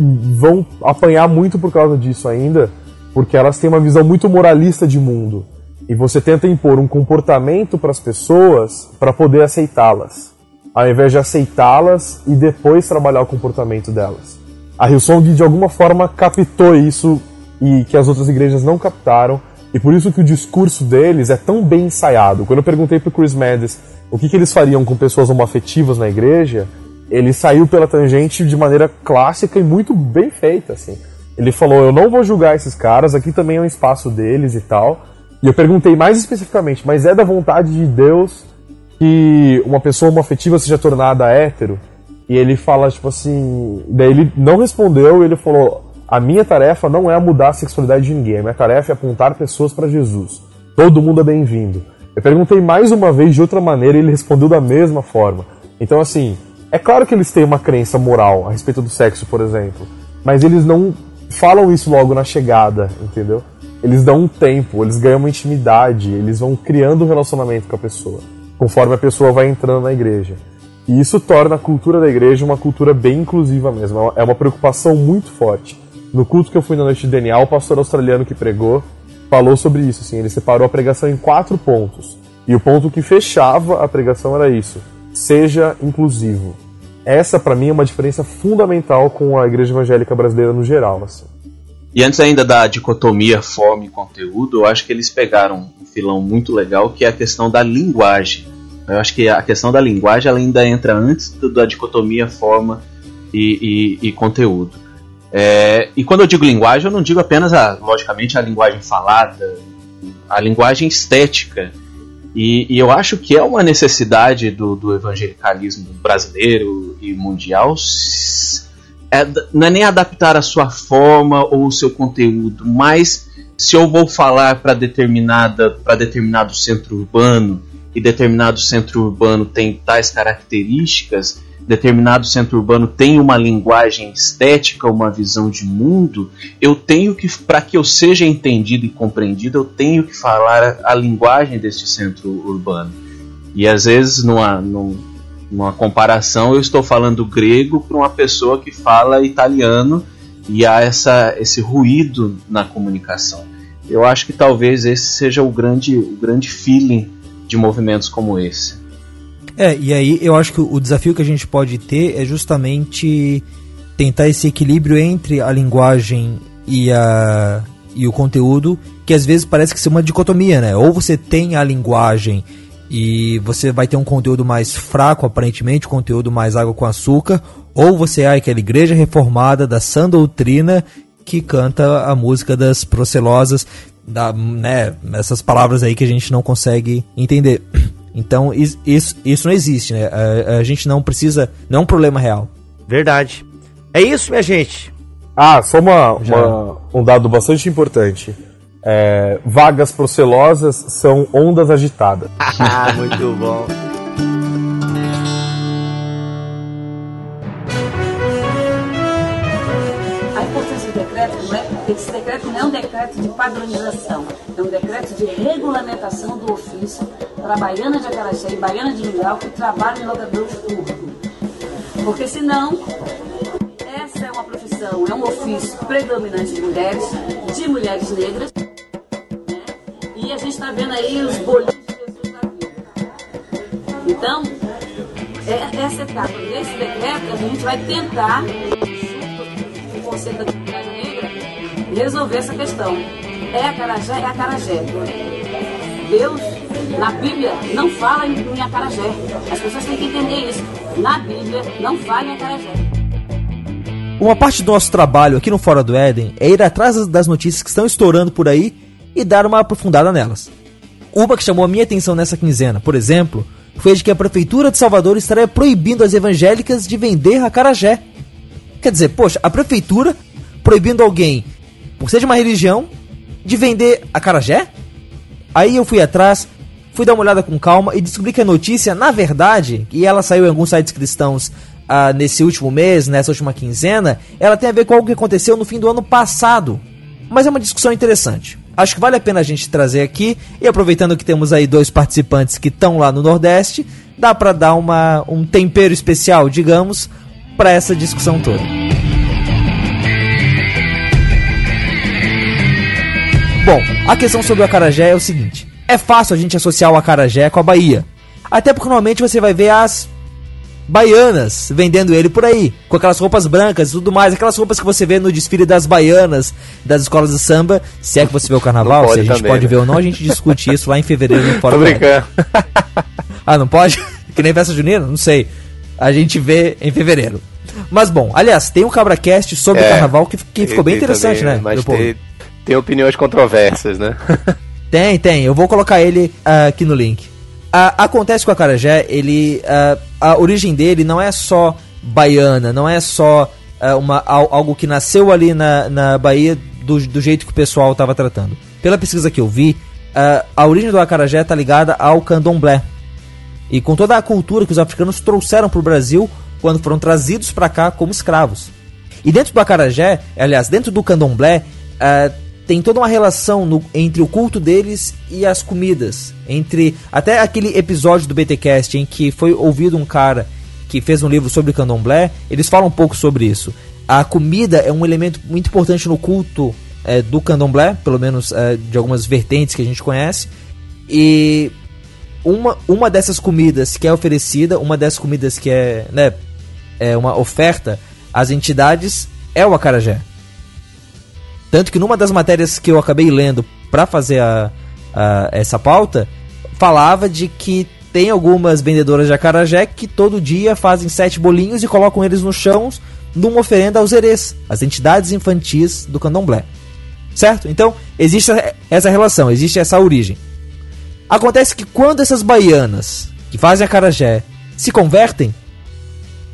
vão apanhar muito por causa disso ainda, porque elas têm uma visão muito moralista de mundo. E você tenta impor um comportamento para as pessoas para poder aceitá-las, ao invés de aceitá-las e depois trabalhar o comportamento delas. A Hillsong de alguma forma captou isso e que as outras igrejas não captaram, e por isso que o discurso deles é tão bem ensaiado. Quando eu perguntei para Chris Mendes o que, que eles fariam com pessoas homoafetivas na igreja, ele saiu pela tangente de maneira clássica e muito bem feita, assim. Ele falou: "Eu não vou julgar esses caras, aqui também é um espaço deles e tal". E eu perguntei mais especificamente: "Mas é da vontade de Deus que uma pessoa homoafetiva seja tornada hétero?" E ele fala tipo assim, daí ele não respondeu, ele falou: "A minha tarefa não é mudar a sexualidade de ninguém, a minha tarefa é apontar pessoas para Jesus. Todo mundo é bem-vindo." Eu perguntei mais uma vez de outra maneira e ele respondeu da mesma forma. Então assim, é claro que eles têm uma crença moral a respeito do sexo, por exemplo, mas eles não falam isso logo na chegada, entendeu? Eles dão um tempo, eles ganham uma intimidade, eles vão criando um relacionamento com a pessoa, conforme a pessoa vai entrando na igreja. E isso torna a cultura da igreja uma cultura bem inclusiva mesmo, é uma preocupação muito forte. No culto que eu fui na noite de DNA, o pastor australiano que pregou falou sobre isso, assim, ele separou a pregação em quatro pontos. E o ponto que fechava a pregação era isso: seja inclusivo. Essa para mim é uma diferença fundamental com a igreja evangélica brasileira no geral, assim. E antes ainda da dicotomia forma e conteúdo, eu acho que eles pegaram um filão muito legal que é a questão da linguagem. Eu acho que a questão da linguagem ainda entra antes da dicotomia forma e, e, e conteúdo. É, e quando eu digo linguagem, eu não digo apenas, a, logicamente, a linguagem falada, a linguagem estética. E, e eu acho que é uma necessidade do, do evangelicalismo brasileiro e mundial. É, não é nem adaptar a sua forma ou o seu conteúdo, mas se eu vou falar para determinada para determinado centro urbano e determinado centro urbano tem tais características, determinado centro urbano tem uma linguagem estética, uma visão de mundo, eu tenho que, para que eu seja entendido e compreendido, eu tenho que falar a, a linguagem deste centro urbano. E às vezes, numa, numa comparação, eu estou falando grego para uma pessoa que fala italiano e há essa, esse ruído na comunicação. Eu acho que talvez esse seja o grande, o grande feeling de movimentos como esse. É, e aí eu acho que o desafio que a gente pode ter é justamente tentar esse equilíbrio entre a linguagem e, a, e o conteúdo, que às vezes parece que ser uma dicotomia, né? Ou você tem a linguagem e você vai ter um conteúdo mais fraco, aparentemente, conteúdo mais água com açúcar, ou você é aquela igreja reformada da sã doutrina que canta a música das procelosas, da, né, essas palavras aí que a gente não consegue entender. Então isso, isso não existe, né? A, a, gente não precisa. Não é um problema real. Verdade. É isso, minha gente. Ah, só uma, uma um dado bastante importante. É, vagas procelosas são ondas agitadas. Ah, muito bom. A importância do decreto não é, esse decreto não é um decreto de padronização, um decreto de regulamentação do ofício para baiana de Acaraxé e baiana de Mingau que trabalham em locadores turco. Porque senão, essa é uma profissão, é um ofício predominante de mulheres, de mulheres negras, né? e a gente está vendo aí os bolinhos de Jesus na vida. Então, é essa etapa desse decreto, a gente vai tentar, junto com o Conselho da Comunidade Negra, resolver essa questão. É acarajé, é acarajé. Deus, na Bíblia, não fala em, em acarajé. As pessoas têm que entender isso. Na Bíblia, não fala em acarajé. Uma parte do nosso trabalho aqui no Fora do Éden é ir atrás das- notícias que estão estourando por aí e dar uma aprofundada nelas. Uma que chamou a minha atenção nessa quinzena, por exemplo, foi de que a Prefeitura de Salvador estaria proibindo as evangélicas de vender acarajé. Quer dizer, poxa, a Prefeitura proibindo alguém, por ser de uma religião, de vender acarajé? Aí eu fui atrás, fui dar uma olhada com calma e descobri que a notícia, na verdade, e ela saiu em alguns sites cristãos ah, nesse último mês, nessa última quinzena, ela tem a ver com algo que aconteceu no fim do ano passado. Mas é uma discussão interessante. Acho que vale a pena a gente trazer aqui, e aproveitando que temos aí dois participantes que estão lá no Nordeste, dá pra dar uma, um tempero especial, digamos, para essa discussão toda. Bom, a questão sobre o acarajé é o seguinte: é fácil a gente associar o acarajé com a Bahia. Até porque normalmente você vai ver as baianas vendendo ele por aí, com aquelas roupas brancas e tudo mais, aquelas roupas que você vê no desfile das baianas, das escolas de samba, se é que você vê o carnaval, se a gente também, pode né? ver ou não, a gente discute isso lá em fevereiro no Fora Tô brincando. Ah, não pode? Que nem festa junina? Não sei. A gente vê em fevereiro. Mas bom, aliás, tem um CabraCast sobre É, carnaval que, que ficou bem interessante, também, né? Mas tem, tem opiniões controversas, né? Tem, tem. Eu vou colocar ele ah, aqui no link. Ah, acontece com o acarajé, ele, ah, a origem dele não é só baiana, não é só uma, al- algo que nasceu ali na, na Bahia do, do jeito que o pessoal estava tratando. Pela pesquisa que eu vi, a origem do acarajé está ligada ao candomblé. E com toda a cultura que os africanos trouxeram para o Brasil quando foram trazidos para cá como escravos. E dentro do acarajé, aliás, dentro do candomblé, tem toda uma relação no- entre o culto deles e as comidas. Entre até aquele episódio do BTcast em que foi ouvido um cara que fez um livro sobre candomblé, eles falam um pouco sobre isso. A comida é um elemento muito importante no culto eh, do candomblé, pelo menos eh, de algumas vertentes que a gente conhece. E uma, uma dessas comidas que é oferecida, uma dessas comidas que é, né, é uma oferta às entidades é o acarajé. Tanto que numa das matérias que eu acabei lendo para fazer a, a- essa pauta, falava de que tem algumas vendedoras de acarajé que todo dia fazem sete bolinhos e colocam eles no chão numa oferenda aos herês, as entidades infantis do candomblé. Certo? Então, existe essa relação, existe essa origem. Acontece que quando essas baianas que fazem acarajé se convertem,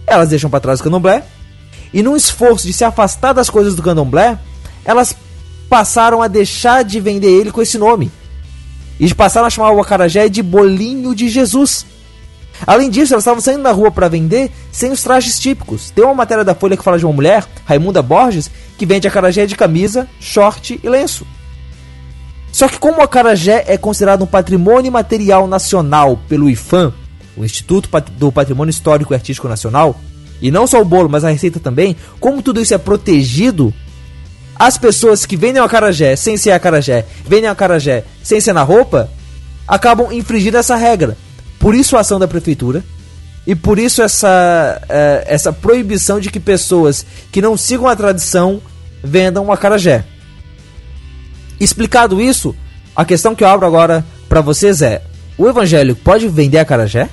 elas deixam para trás o candomblé e num esforço de se afastar das coisas do candomblé, elas passaram a deixar de vender ele com esse nome. E passaram a chamar o acarajé de bolinho de Jesus. Além disso, elas estavam saindo na rua para vender sem os trajes típicos. Tem uma matéria da Folha que fala de uma mulher, Raimunda Borges, que vende acarajé de camisa, short e lenço. Só que como o acarajé é considerado um patrimônio material nacional pelo IFAM, o Instituto do Patrimônio Histórico e Artístico Nacional, e não só o bolo, mas a receita também, como tudo isso é protegido, as pessoas que vendem o acarajé sem ser acarajé, vendem o acarajé sem ser na roupa, acabam infringindo essa regra. Por isso a ação da prefeitura e por isso essa, eh, essa proibição de que pessoas que não sigam a tradição vendam o acarajé. Explicado isso, a questão que eu abro agora para vocês é: o evangélico pode vender acarajé?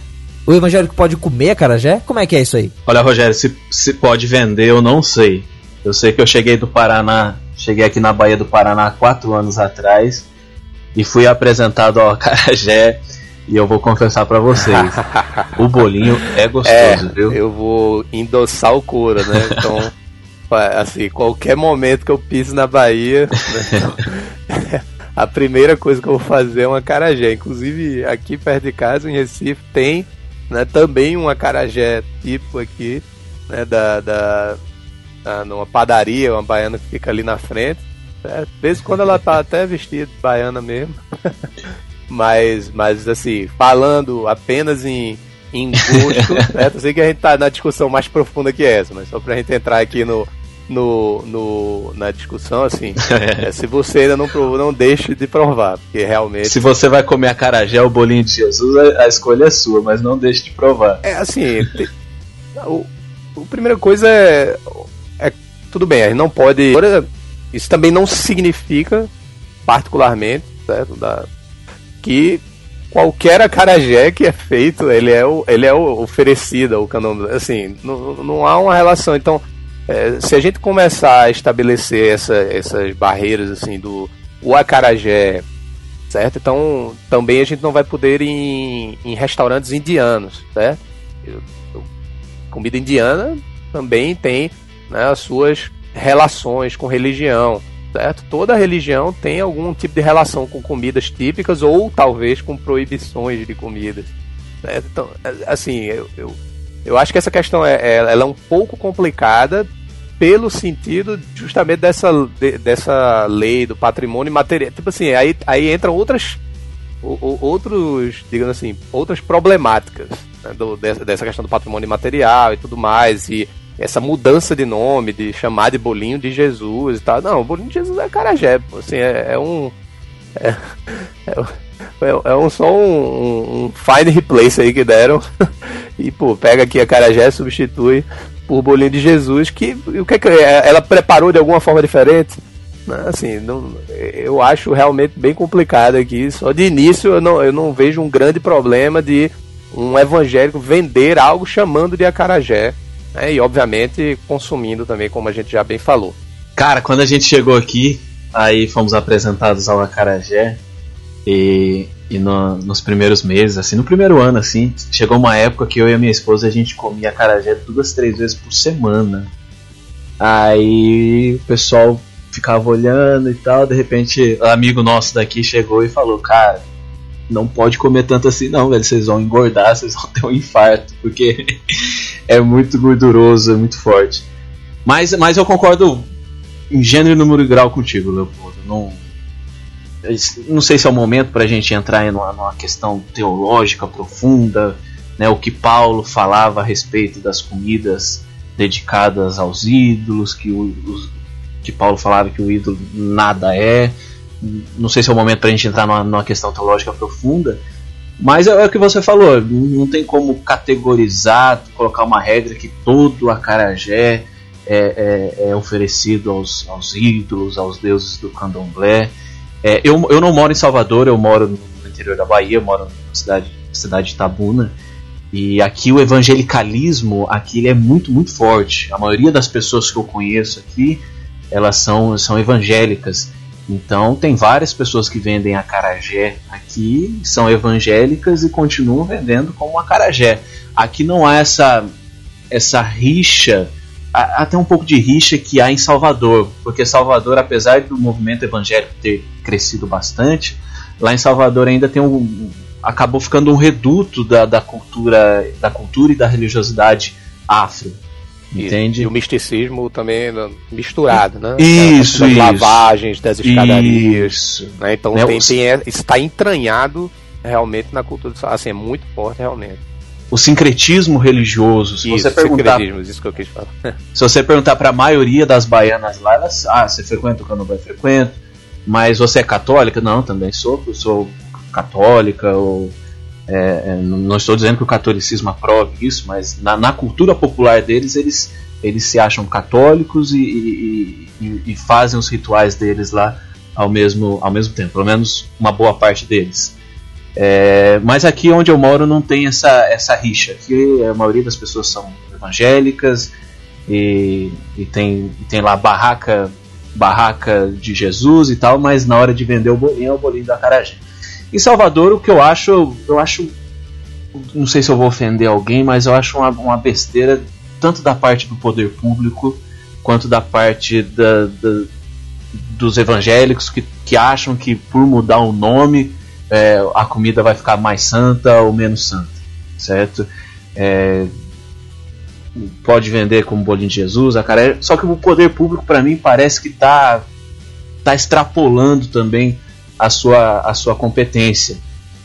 O evangélico pode comer acarajé? Como é que é isso aí? Olha, Rogério, se, se pode vender, eu não sei. Eu sei que eu cheguei do Paraná, cheguei aqui na Bahia do Paraná há quatro anos atrás e fui apresentado ao acarajé e eu vou confessar pra vocês, o bolinho é gostoso, É, viu? eu vou endossar o couro, né? Então, assim, qualquer momento que eu piso na Bahia, né, a primeira coisa que eu vou fazer é um acarajé. Inclusive, aqui perto de casa, em Recife, tem né, também um acarajé tipo aqui, né, da, da- numa padaria, uma baiana que fica ali na frente. É, de vez em quando ela tá até vestida de baiana mesmo. Mas, mas assim, falando apenas em, em gosto, né? Eu sei que a gente tá na discussão mais profunda que essa, mas só pra gente entrar aqui no, no, no, na discussão, assim, é, se você ainda não provou, não deixe de provar, porque realmente... Se você vai comer a carajé ou o bolinho de Jesus, a, a escolha é sua, mas não deixe de provar. É, assim, te, o, a primeira coisa é, tudo bem, a gente não pode... Isso também não significa, particularmente, certo, da, que qualquer acarajé que é feito, ele é, o, ele é o oferecido ao candomblé. Assim, não, não há uma relação. Então, é, se a gente começar a estabelecer essa, essas barreiras assim do o acarajé, certo? Então, também a gente não vai poder ir em, em restaurantes indianos, certo? Eu, eu, comida indiana também tem né, as suas relações com religião certo? Toda religião tem algum tipo de relação com comidas típicas ou talvez com proibições de comidas. Certo? Então, assim, eu, eu, eu acho que essa questão é, é, ela é um pouco complicada pelo sentido justamente dessa, de, dessa lei do patrimônio material. Tipo assim, aí, aí entram outras outros, digamos assim, outras problemáticas né, do, dessa questão do patrimônio material e tudo mais, e essa mudança de nome, de chamar de bolinho de Jesus e tal. Não, bolinho de Jesus é carajé. Assim, é, é um. É, é, é, um, só um, um find replace aí que deram. e, pô, pega aqui a carajé, substitui por bolinho de Jesus, que o que, é que ela preparou de alguma forma diferente? Assim, não, eu acho realmente bem complicado aqui. Só de início eu não, eu não vejo um grande problema de um evangélico vender algo chamando de acarajé né? E obviamente consumindo também, como a gente já bem falou. Cara, quando a gente chegou aqui, aí fomos apresentados ao Acarajé e, e no, nos primeiros meses, assim, no primeiro ano, assim, chegou uma época que eu e a minha esposa a gente comia acarajé duas, três vezes por semana. Aí o pessoal ficava olhando e tal, de repente, um amigo nosso daqui chegou e falou, cara, não pode comer tanto assim não, velho, vocês vão engordar, vocês vão ter um infarto, porque é muito gorduroso, é muito forte. Mas, mas eu concordo em gênero, número e grau contigo, Leopoldo. Não, não sei se é o momento para a gente entrar em uma, numa questão teológica profunda, né, o que Paulo falava a respeito das comidas dedicadas aos ídolos, que, o, os, que Paulo falava que o ídolo nada é. Não sei se é o momento para a gente entrar numa, numa questão teológica profunda, mas é, é, o que você falou, não tem como categorizar, colocar uma regra que todo acarajé é, é, é oferecido aos, aos, ídolos, aos deuses do candomblé. É, eu, eu não moro em Salvador, eu moro no interior da Bahia, moro na cidade, cidade de Itabuna. E aqui o evangelicalismo aqui é muito, muito forte. A maioria das pessoas que eu conheço aqui, elas são, são evangélicas. Então tem várias pessoas que vendem acarajé aqui, são evangélicas e continuam vendendo como acarajé. Aqui não há essa essa rixa, há até um pouco de rixa que há em Salvador, porque Salvador, apesar do movimento evangélico ter crescido bastante, lá em Salvador ainda tem um acabou ficando um reduto da, da cultura da cultura e da religiosidade afro. Entende? E o misticismo também misturado, né? Isso, das isso. lavagens, das escadarias. Isso. Né? Então né? tem, tem, é, está entranhado realmente na cultura. Assim, é muito forte realmente. O sincretismo religioso. Se isso, você perguntar, isso que eu quis falar. se você perguntar para a maioria das baianas lá, elas, ah, você frequenta o candomblé? Frequento. Mas você é católica? Não, também sou. Sou católica ou é, é não estou dizendo que o catolicismo aprove isso, mas na, na, cultura popular deles, eles, eles se acham católicos e, e, e, e, fazem os rituais deles lá ao mesmo, ao mesmo tempo, pelo menos uma boa parte deles. É, mas aqui onde eu moro não tem essa, essa rixa. Aqui a maioria das pessoas são evangélicas e, tem, tem lá barraca barraca de Jesus e tal, mas na hora de vender o bolinho é o bolinho da Carajé. Em Salvador, o que eu acho, eu acho, não sei se eu vou ofender alguém, mas eu acho uma, uma besteira tanto da parte do poder público quanto da parte da, da, dos evangélicos que, que acham que por mudar o nome é, a comida vai ficar mais santa ou menos santa, certo? É, pode vender como bolinho de Jesus, a cara. Só que o poder público para mim parece que está tá extrapolando também a sua, a sua competência.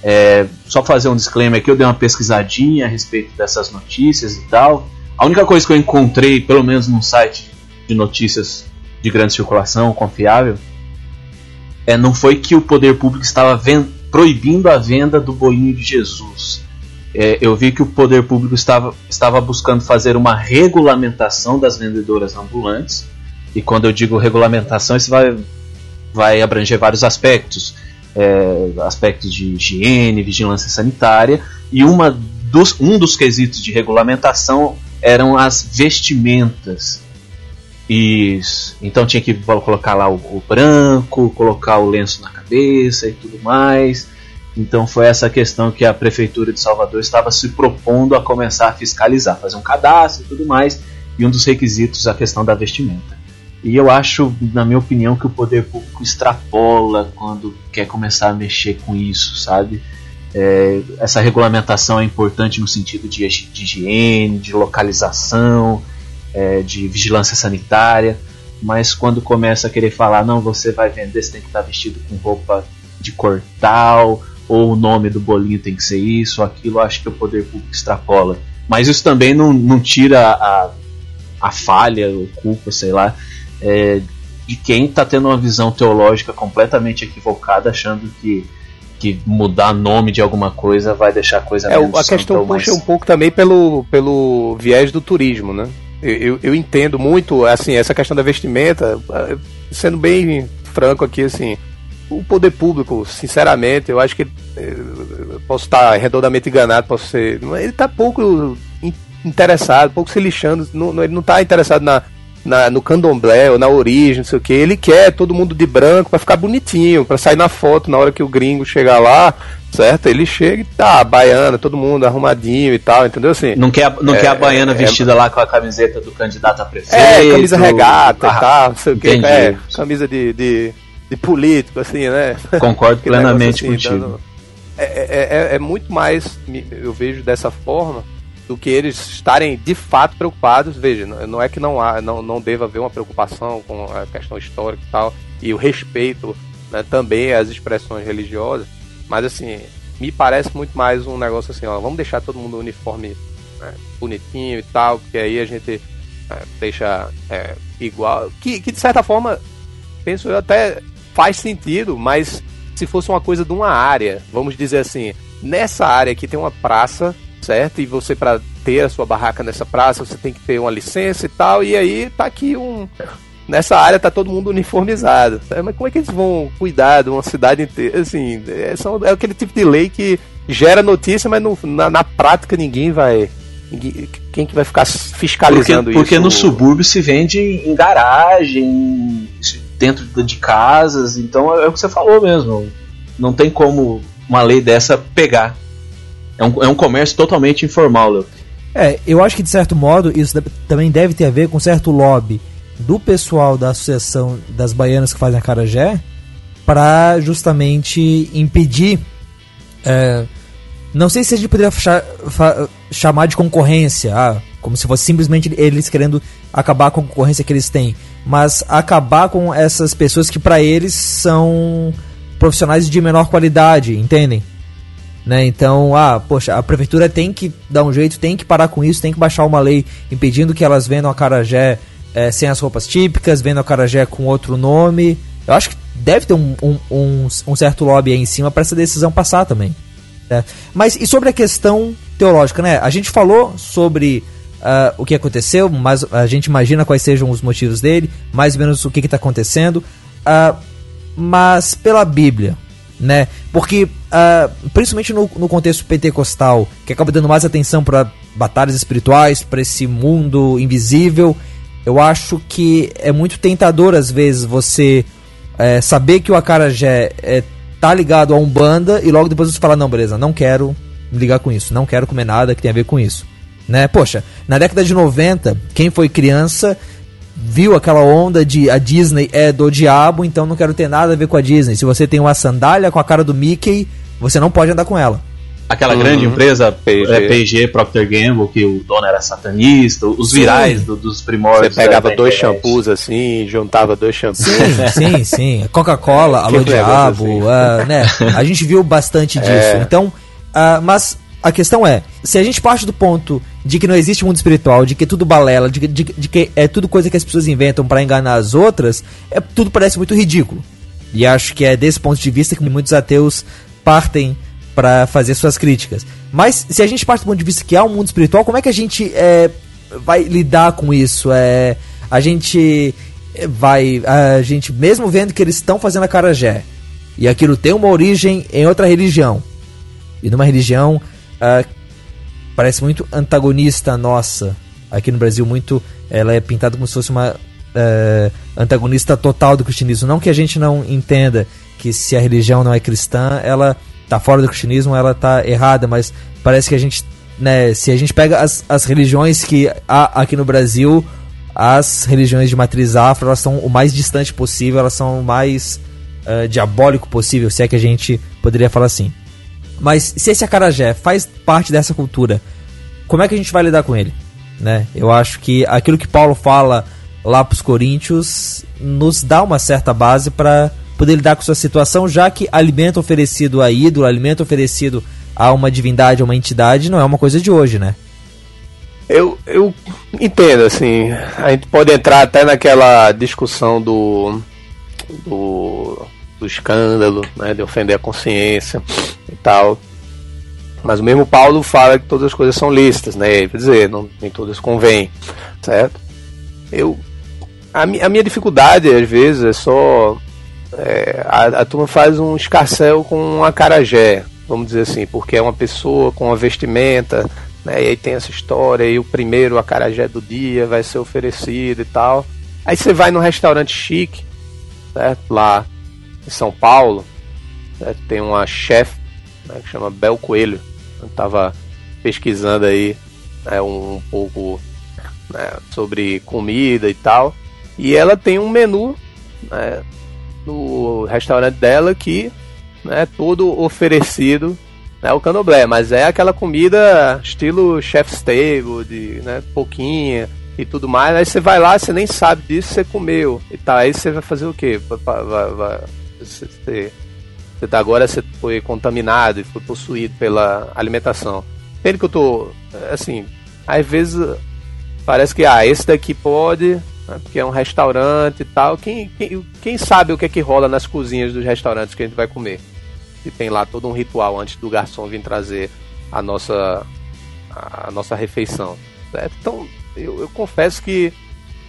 É, só fazer um disclaimer aqui, eu dei uma pesquisadinha a respeito dessas notícias e tal. A única coisa que eu encontrei, pelo menos num site de notícias de grande circulação, confiável, é, não foi que o poder público estava proibindo a venda do bolinho de Jesus. É, eu vi que o poder público estava, estava buscando fazer uma regulamentação das vendedoras ambulantes. E quando eu digo regulamentação, isso vai, vai abranger vários aspectos. É, aspectos de higiene, vigilância sanitária. E uma dos, um dos quesitos de regulamentação eram as vestimentas. Isso. Então tinha que colocar lá o, o branco, colocar o lenço na cabeça e tudo mais. Então foi essa questão que a prefeitura de Salvador estava se propondo a começar a fiscalizar, fazer um cadastro e tudo mais. E um dos requisitos a questão da vestimenta. E eu acho, na minha opinião, que o poder público extrapola quando quer começar a mexer com isso, sabe? É, essa regulamentação é importante no sentido de, de higiene, de localização, é, de vigilância sanitária, mas quando começa a querer falar, não, você vai vender, você tem que estar vestido com roupa de cor tal, ou o nome do bolinho tem que ser isso, aquilo, acho que o poder público extrapola. Mas isso também não, não tira a, a falha, ou culpa, sei lá, é, de quem está tendo uma visão teológica completamente equivocada, achando que, que mudar nome de alguma coisa vai deixar a coisa É, menos a questão mais puxa um pouco também pelo, pelo viés do turismo, né? Eu, eu, eu entendo muito, assim, essa questão da vestimenta, eh, sendo bem franco aqui, assim, o poder público, sinceramente, eu acho que eh, eu posso estar redondamente enganado, posso ser, ele está pouco in- interessado, pouco se lixando, não- ele não está interessado na, na- no candomblé ou na origem, não sei o que. Ele quer todo mundo de branco para ficar bonitinho, para sair na foto na hora que o gringo chegar lá, certo? Ele chega e tá, baiana, todo mundo arrumadinho e tal, entendeu assim? Não quer, não É, quer a baiana é- vestida lá com a camiseta do candidato a prefeito. É, camisa regata Ah, e tal, não sei o que. É, camisa de, de, de político, assim, né? Concordo plenamente assim, contigo. dando- É, é, é- é muito mais, eu vejo dessa forma, do que eles estarem de fato preocupados. Veja, não é que não há, não, não deva haver uma preocupação com a questão histórica e tal, e o respeito né, também às expressões religiosas, mas assim, me parece muito mais um negócio assim, ó, vamos deixar todo mundo uniforme né, bonitinho e tal, porque aí a gente é, deixa é, igual. Que, que de certa forma, penso eu até faz sentido, mas se fosse uma coisa de uma área, vamos dizer assim, nessa área aqui tem uma praça, certo? E você para ter a sua barraca nessa praça, você tem que ter uma licença e tal, e aí tá aqui um nessa área tá todo mundo uniformizado. É, Mas como é que eles vão cuidar de uma cidade inteira? Assim, é, são- é aquele tipo de lei que gera notícia, mas no- na, na prática ninguém vai. ninguém- quem que vai ficar Porque, fiscalizando porque isso? no subúrbio se vende em garagem, dentro de casas, então é o que você falou mesmo. Não tem como uma lei dessa pegar. É um, é um comércio totalmente informal, Léo. É, eu acho que de certo modo isso também deve ter a ver com certo lobby do pessoal da Associação das Baianas que fazem a Carajé para justamente impedir. é, não sei se a gente poderia chamar de concorrência, ah, como se fosse simplesmente eles querendo acabar com a concorrência que eles têm, mas acabar com essas pessoas que para eles são profissionais de menor qualidade, entendem? Né? Então, ah, poxa, a prefeitura tem que dar um jeito, tem que parar com isso, tem que baixar uma lei impedindo que elas vendam a carajé eh, sem as roupas típicas, vendam a carajé com outro nome. Eu acho que deve ter um, um, um, um certo lobby aí em cima para essa decisão passar também. né? Mas e sobre a questão teológica, né? A gente falou sobre ah, o que aconteceu, mas a gente imagina quais sejam os motivos dele, mais ou menos o que está acontecendo. Ah, mas pela Bíblia, né? Porque, ah, principalmente no, no contexto pentecostal, que acaba dando mais atenção para batalhas espirituais, para esse mundo invisível, eu acho que é muito tentador às vezes você eh, saber que o acarajé é, tá ligado a Umbanda e logo depois você fala, não, beleza, não quero ligar com isso, não quero comer nada que tenha a ver com isso. Né? Poxa, na década de 90, quem foi criança viu aquela onda de a Disney é do diabo, então não quero ter nada a ver com a Disney. Se você tem uma sandália com a cara do Mickey, você não pode andar com ela. Aquela Uhum. grande empresa P&G. é, P&G, Procter Gamble, que o dono era satanista, os Sim. virais do- dos Você primórdios. pegava da- da dois shampoos assim, juntava dois shampoos. Sim, sim, sim. Coca-Cola, alô diabo, assim. ah, né? A gente viu bastante disso. É. Então, ah, mas a questão é, se a gente parte do ponto de que não existe mundo espiritual, de que é tudo balela, de, que- de, de que é tudo coisa que as pessoas inventam pra enganar as outras, é, tudo parece muito ridículo. E acho que é desse ponto de vista que muitos ateus partem pra fazer suas críticas. Mas se a gente parte do ponto de vista que há um mundo espiritual, como é que a gente é, vai lidar com isso? É, a gente é, vai, a gente mesmo vendo que eles estão fazendo a carajé e aquilo tem uma origem em outra religião e numa religião ah, parece muito antagonista nossa aqui no Brasil muito ela é pintada como se fosse uma eh, antagonista total do cristianismo não que a gente não entenda que se a religião não é cristã ela tá fora do cristianismo ela tá errada mas parece que a gente né se a gente pega as, as religiões que há aqui no Brasil as religiões de matriz afro elas são o mais distante possível elas são o mais eh, diabólico possível se é que a gente poderia falar assim mas se esse acarajé faz parte dessa cultura, como é que a gente vai lidar com ele? Né? Eu acho que aquilo que Paulo fala lá para os Coríntios nos dá uma certa base para poder lidar com sua situação, já que alimento oferecido a ídolo, alimento oferecido a uma divindade, a uma entidade, não é uma coisa de hoje, né? Eu, eu entendo, assim, a gente pode entrar até naquela discussão do, do, do escândalo, né, de ofender a consciência e tal. Mas o mesmo Paulo fala que todas as coisas são lícitas, né? Quer dizer, não, nem todas convêm, certo? Eu, a, mi- a minha dificuldade, às vezes, é só. é, a, a turma faz um escarcel com um acarajé, vamos dizer assim, porque é uma pessoa com uma vestimenta, né? E aí tem essa história, e o primeiro acarajé do dia vai ser oferecido e tal. Aí você vai num restaurante chique, certo? Lá em São Paulo, certo? tem uma chefe né, que chama Bel Coelho. Eu tava pesquisando aí né, um, um pouco né, sobre comida e tal. E ela tem um menu né, no restaurante dela que né, todo oferecido né, o candomblé, mas é aquela comida estilo chef's table, de né, pouquinha e tudo mais. Aí você vai lá, você nem sabe disso, você comeu e tal. Aí você vai fazer o quê? Vai- vai- você, você tá- agora você foi contaminado e foi possuído pela alimentação. Entende que eu tô, assim, às vezes parece que, ah, esse daqui pode, né, porque é um restaurante e tal. Quem, quem, quem sabe o que é que rola nas cozinhas dos restaurantes que a gente vai comer? E tem lá todo um ritual antes do garçom vir trazer a nossa, a nossa refeição. certo? Então, eu, eu confesso que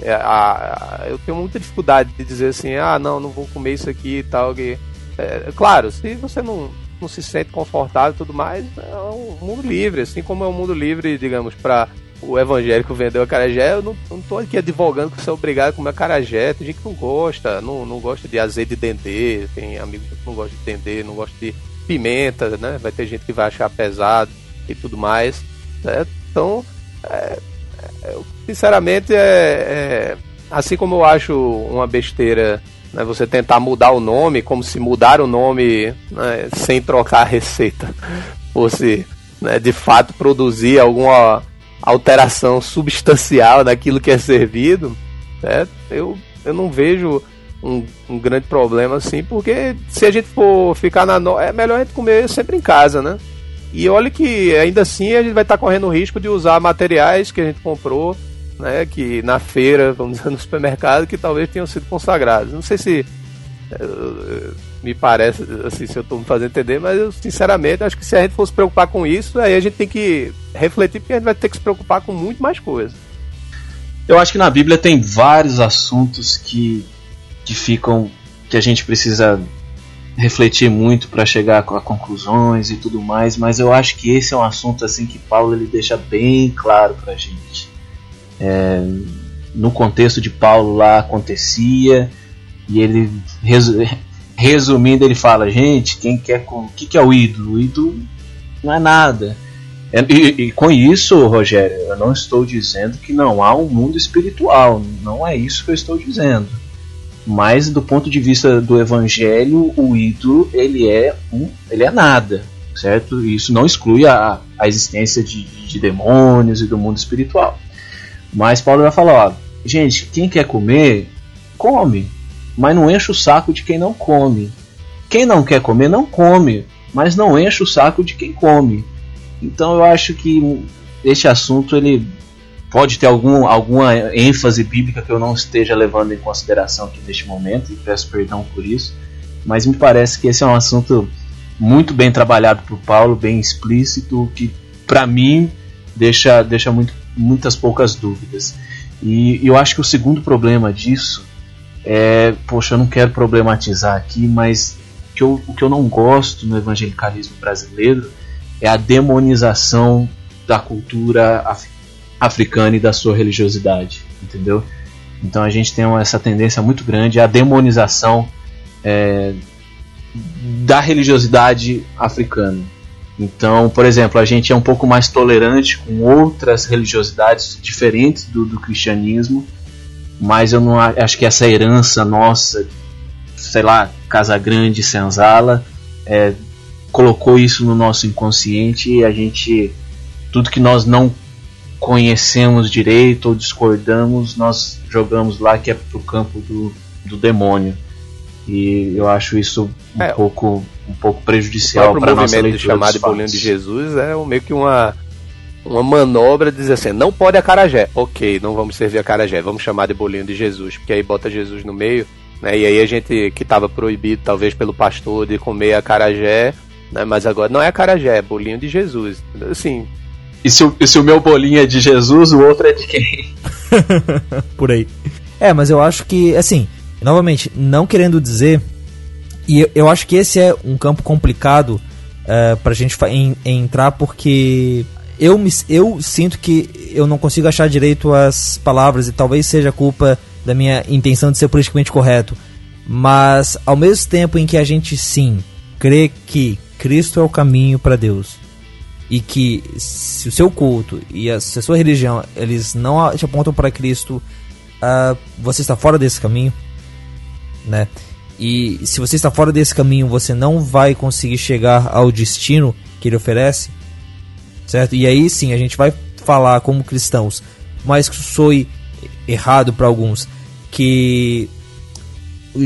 é, a- a- eu tenho muita dificuldade de dizer assim, ah, não, não vou comer isso aqui e tal. Que, é, claro, se você não, não se sente confortável e tudo mais, é um mundo livre, assim como é um mundo livre, digamos, para o evangélico vender o acarajé, eu não, não tô aqui advogando que você é obrigado a comer acarajé, tem gente que não gosta, não, não gosta de azeite de dendê, tem amigos que não gostam de dendê, não gosta de pimenta, né? Vai ter gente que vai achar pesado e tudo mais, né? Então, é, é, sinceramente, é, é, assim como eu acho uma besteira né, você tentar mudar o nome, como se mudar o nome né, sem trocar a receita fosse né, de fato produzir alguma alteração substancial naquilo que é servido, né, eu, eu não vejo um, um grande problema assim, porque se a gente for ficar na. No... É melhor a gente comer sempre em casa, né? E olha que ainda assim a gente vai estar correndo o risco de usar materiais que a gente comprou, né, que na feira, vamos dizer, no supermercado, que talvez tenham sido consagrados. Não sei se eh, me parece, assim, se eu estou me fazendo entender, mas eu sinceramente acho que se a gente fosse preocupar com isso, aí a gente tem que refletir, porque a gente vai ter que se preocupar com muito mais coisas. Eu acho que na Bíblia tem vários assuntos que, que ficam. que a gente precisa refletir muito para chegar a conclusões e tudo mais, mas eu acho que esse é um assunto assim que Paulo ele deixa bem claro para a gente. É, no contexto de Paulo lá acontecia e ele resumindo ele fala gente quem quer o que, que é o ídolo? O ídolo não é nada. É, e, e, com isso Rogério eu não estou dizendo que não há um mundo espiritual. Não é isso que eu estou dizendo. Mas do ponto de vista do evangelho o ídolo ele é um ele é nada certo? Isso não exclui a, a existência de, de demônios e do mundo espiritual. Mas Paulo vai falar, ó, gente, quem quer comer, come, mas não enche o saco de quem não come. Quem não quer comer, não come, mas não enche o saco de quem come. Então eu acho que este assunto ele pode ter algum, alguma ênfase bíblica que eu não esteja levando em consideração aqui neste momento e peço perdão por isso, mas me parece que esse é um assunto muito bem trabalhado por Paulo, bem explícito, que para mim deixa, deixa muito, muitas poucas dúvidas. E eu acho que o segundo problema disso é, poxa, eu não quero problematizar aqui, mas o que eu, o que eu não gosto no evangelicalismo brasileiro é a demonização da cultura af africana e da sua religiosidade, entendeu? Então a gente tem essa tendência muito grande à demonização é, da religiosidade africana. Então, por exemplo, a gente é um pouco mais tolerante com outras religiosidades diferentes do, do cristianismo, mas eu não acho que essa herança nossa, sei lá, Casa Grande, Senzala, é, colocou isso no nosso inconsciente e a gente, tudo que nós não conhecemos direito ou discordamos, nós jogamos lá que é pro campo do, do demônio. E eu acho isso um É, pouco um pouco prejudicial O para nossa movimento leitura de chamado de dos bolinho de Jesus é meio que uma, uma manobra de dizer assim, não pode acarajé. Ok, não vamos servir acarajé, vamos chamar de bolinho de Jesus, porque aí bota Jesus no meio, né? E aí a gente que estava proibido, talvez pelo pastor, de comer acarajé, né? Mas agora não é acarajé, é bolinho de Jesus. Assim, E se, o- e se o meu bolinho é de Jesus, o outro é de quem? Por aí. É, mas eu acho que, assim, novamente, não querendo dizer. E eu, eu acho que esse é um campo complicado é, pra gente en- entrar, porque eu, me, eu sinto que eu não consigo achar direito as palavras, e talvez seja culpa da minha intenção de ser politicamente correto. Mas, ao mesmo tempo em que a gente sim crê que Cristo é o caminho para Deus, e que se o seu culto e a, se a sua religião eles não te apontam para Cristo, ah, você está fora desse caminho, né? E se você está fora desse caminho, você não vai conseguir chegar ao destino que ele oferece, certo? E aí sim a gente vai falar como cristãos, mas que soe errado para alguns, que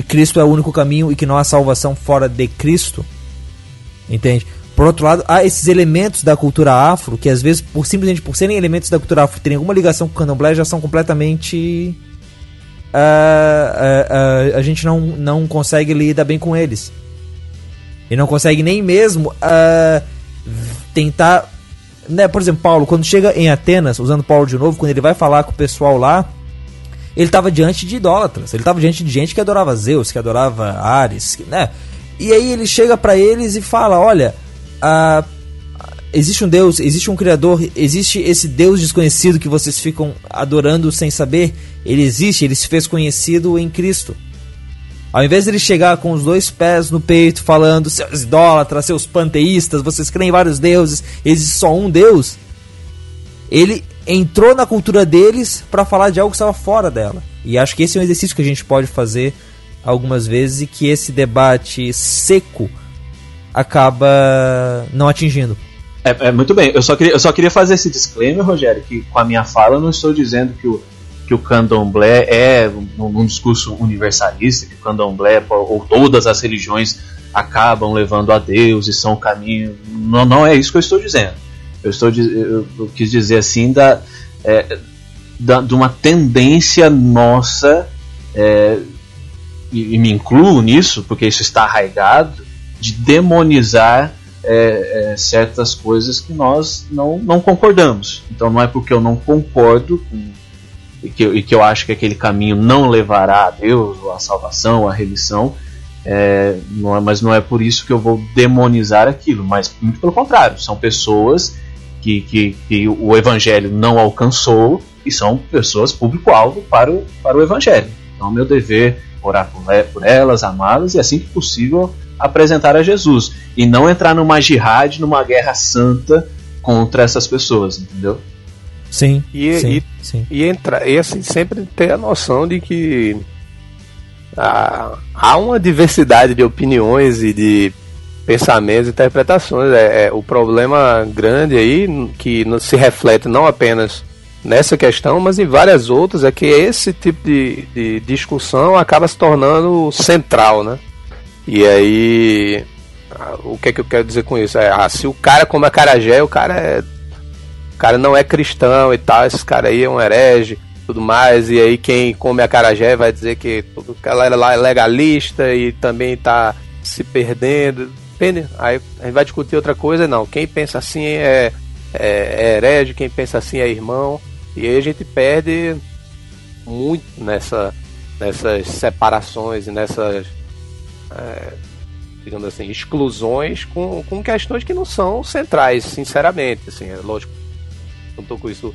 Cristo é o único caminho e que não há salvação fora de Cristo. Entende? Por outro lado, há esses elementos da cultura afro que às vezes, por simplesmente por serem elementos da cultura afro, terem alguma ligação com o candomblé, já são completamente ah, ah, ah, a gente não, não consegue lidar bem com eles. E não consegue nem mesmo tentar. Né, por exemplo, Paulo, quando chega em Atenas, usando Paulo de novo, quando ele vai falar com o pessoal lá, ele estava diante de idólatras, ele estava diante de gente que adorava Zeus, que adorava Ares, né? E aí ele chega para eles e fala: Olha, ah, existe um Deus, existe um Criador, existe esse Deus desconhecido que vocês ficam adorando sem saber. Ele existe, ele se fez conhecido em Cristo. Ao invés de ele chegar com os dois pés no peito, falando, seus idólatras, seus panteístas, vocês creem em vários deuses, existe só um Deus. Ele entrou na cultura deles para falar de algo que estava fora dela. E acho que esse é um exercício que a gente pode fazer algumas vezes e que esse debate seco acaba não atingindo. É, é, muito bem, eu só, queria, eu só queria fazer esse disclaimer, Rogério, que com a minha fala eu não estou dizendo que o, que o candomblé é um, discurso universalista, que o candomblé ou todas as religiões acabam levando a Deus e são o caminho. Não, não é isso que eu estou dizendo. Eu, estou, eu quis dizer assim da, é, da, de uma tendência nossa, é, e, e me incluo nisso, porque isso está arraigado, de demonizar é, é, certas coisas que nós não, não concordamos. Então não é porque eu não concordo com, e, que, eu- e que eu acho que aquele caminho não levará a Deus, ou a salvação, ou a remissão, é, não é- mas não é por isso que eu vou demonizar aquilo, mas muito pelo contrário, são pessoas que, que, que o evangelho não alcançou e são pessoas público-alvo para o, para o evangelho. Então, meu dever orar por elas, amá-las e, assim que possível, apresentar a Jesus. E não entrar numa jihad, numa guerra santa contra essas pessoas, entendeu? Sim. E, sim, e, sim. e, entra, e assim, sempre ter a noção de que há, há uma diversidade de opiniões e de pensamentos e interpretações. É, é o problema grande aí, que se reflete não apenas nessa questão, mas em várias outras, é que esse tipo de, de discussão acaba se tornando central, né? E aí, ah, o que é que eu quero dizer com isso? É, ah, se o cara come acarajé, o cara é o cara não é cristão e tal, esse cara aí é um herege, tudo mais, e aí quem come a carajé vai dizer que tudo ela lá é legalista e também tá se perdendo. Depende. Aí a gente vai discutir outra coisa, não. Quem pensa assim é, é, é herege, quem pensa assim é irmão. E aí a gente perde muito nessa, nessas separações e nessas, é, digamos assim, exclusões com, com questões que não são centrais, sinceramente. Assim, é lógico, não tô com isso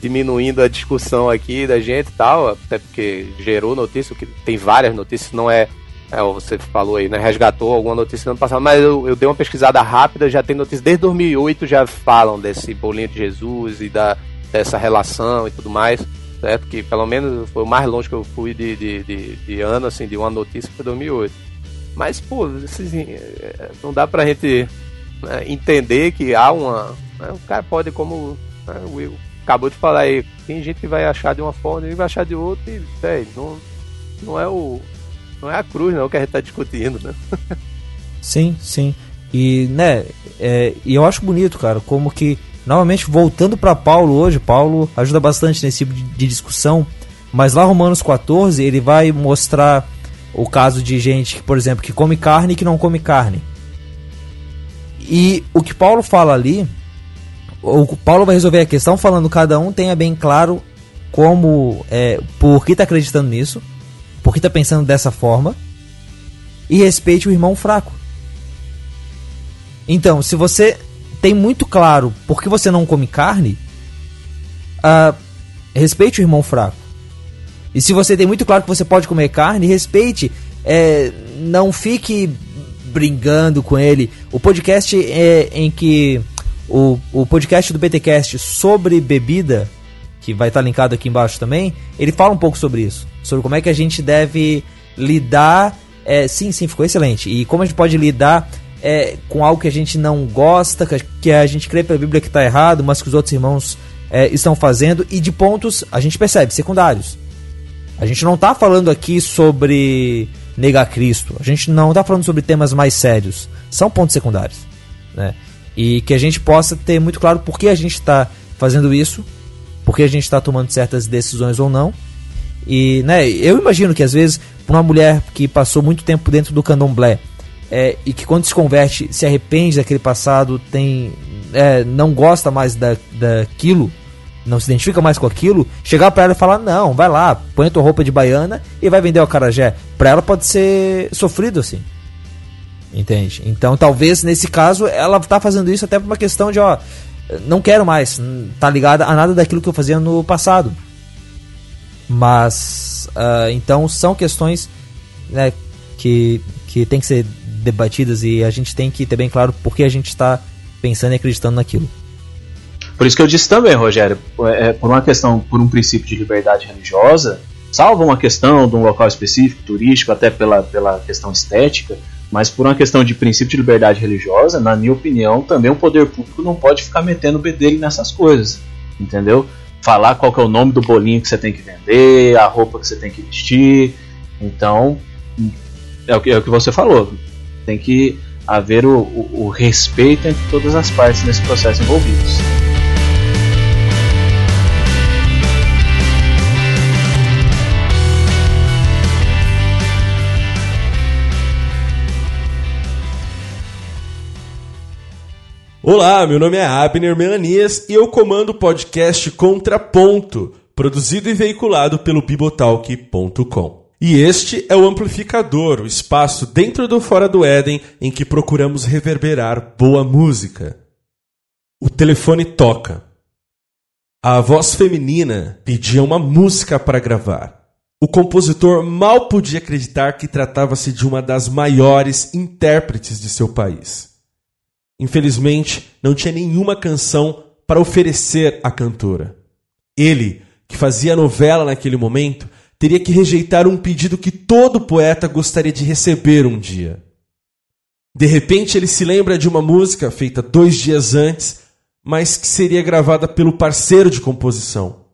diminuindo a discussão aqui da gente e tal, até porque gerou notícia, que tem várias notícias, não é, é você falou aí, né, resgatou alguma notícia no ano passado, mas eu, eu dei uma pesquisada rápida, já tem notícias desde 2008 já falam desse bolinho de Jesus e da, dessa relação e tudo mais, certo? Que pelo menos foi o mais longe que eu fui de, de, de, de ano, assim, de uma notícia foi 2008. Mas, pô, assim, não dá pra gente né, entender que há uma. Né, o cara pode, como né, o Will acabou de falar aí, tem gente que vai achar de uma forma e vai achar de outra, e, não, não é o. Não é a cruz não que a gente tá discutindo, né? Sim, sim. E, né, é, e eu acho bonito, cara, como que, novamente, voltando para Paulo hoje, Paulo ajuda bastante nesse tipo de, de discussão, mas lá Romanos 14, ele vai mostrar o caso de gente, que, por exemplo, que come carne e que não come carne. E o que Paulo fala ali, o Paulo vai resolver a questão falando cada um tenha bem claro como, é, por que está acreditando nisso, por que está pensando dessa forma, e respeite o irmão fraco. Então, se você tem muito claro por que você não come carne, uh, respeite o irmão fraco. E se você tem muito claro que você pode comer carne, respeite. É, não fique brigando com ele. O podcast é, em que. O, o podcast do BTcast sobre bebida, que vai estar linkado aqui embaixo também, ele fala um pouco sobre isso. Sobre como é que a gente deve lidar. É, sim, sim, ficou excelente. E como a gente pode lidar é, com algo que a gente não gosta, que a gente crê pela Bíblia que está errado, mas que os outros irmãos é, estão fazendo, e de pontos, a gente percebe, secundários. A gente não está falando aqui sobre negar Cristo. A gente não está falando sobre temas mais sérios. São pontos secundários. Né? E que a gente possa ter muito claro por que a gente está fazendo isso, por que a gente está tomando certas decisões ou não. E né, eu imagino que às vezes uma mulher que passou muito tempo dentro do candomblé é, e que quando se converte se arrepende daquele passado, tem é, não gosta mais da, daquilo, não se identifica mais com aquilo, chegar para ela e falar: não, vai lá, põe tua roupa de baiana e vai vender o carajé. Para ela pode ser sofrido assim. Entende? Então talvez nesse caso ela tá fazendo isso até por uma questão de: ó, não quero mais, tá ligada a nada daquilo que eu fazia no passado. Mas, uh, então são questões né, que, que tem que ser debatidas e a gente tem que ter bem claro por que a gente está pensando e acreditando naquilo. Por isso que eu disse também, Rogério, é, por uma questão, por um princípio de liberdade religiosa, salva uma questão de um local específico, turístico, até pela, pela questão estética, mas por uma questão de princípio de liberdade religiosa, na minha opinião, também o poder público não pode ficar metendo o bedelho nessas coisas, entendeu? Falar qual é o nome do bolinho que você tem que vender, a roupa que você tem que vestir, então é o que, é o que você falou, tem que haver o, o, o respeito entre todas as partes nesse processo envolvidos. Olá, meu nome é Abner Melanias e eu comando o podcast Contraponto, produzido e veiculado pelo bibotalk.com. E este é o Amplificador, o espaço dentro do Fora do Éden em que procuramos reverberar boa música. O telefone toca. A voz feminina pedia uma música para gravar. O compositor mal podia acreditar que tratava-se de uma das maiores intérpretes de seu país. Infelizmente, não tinha nenhuma canção para oferecer à cantora. Ele, que fazia novela naquele momento, teria que rejeitar um pedido que todo poeta gostaria de receber um dia. De repente, ele se lembra de uma música feita dois dias antes, mas que seria gravada pelo parceiro de composição.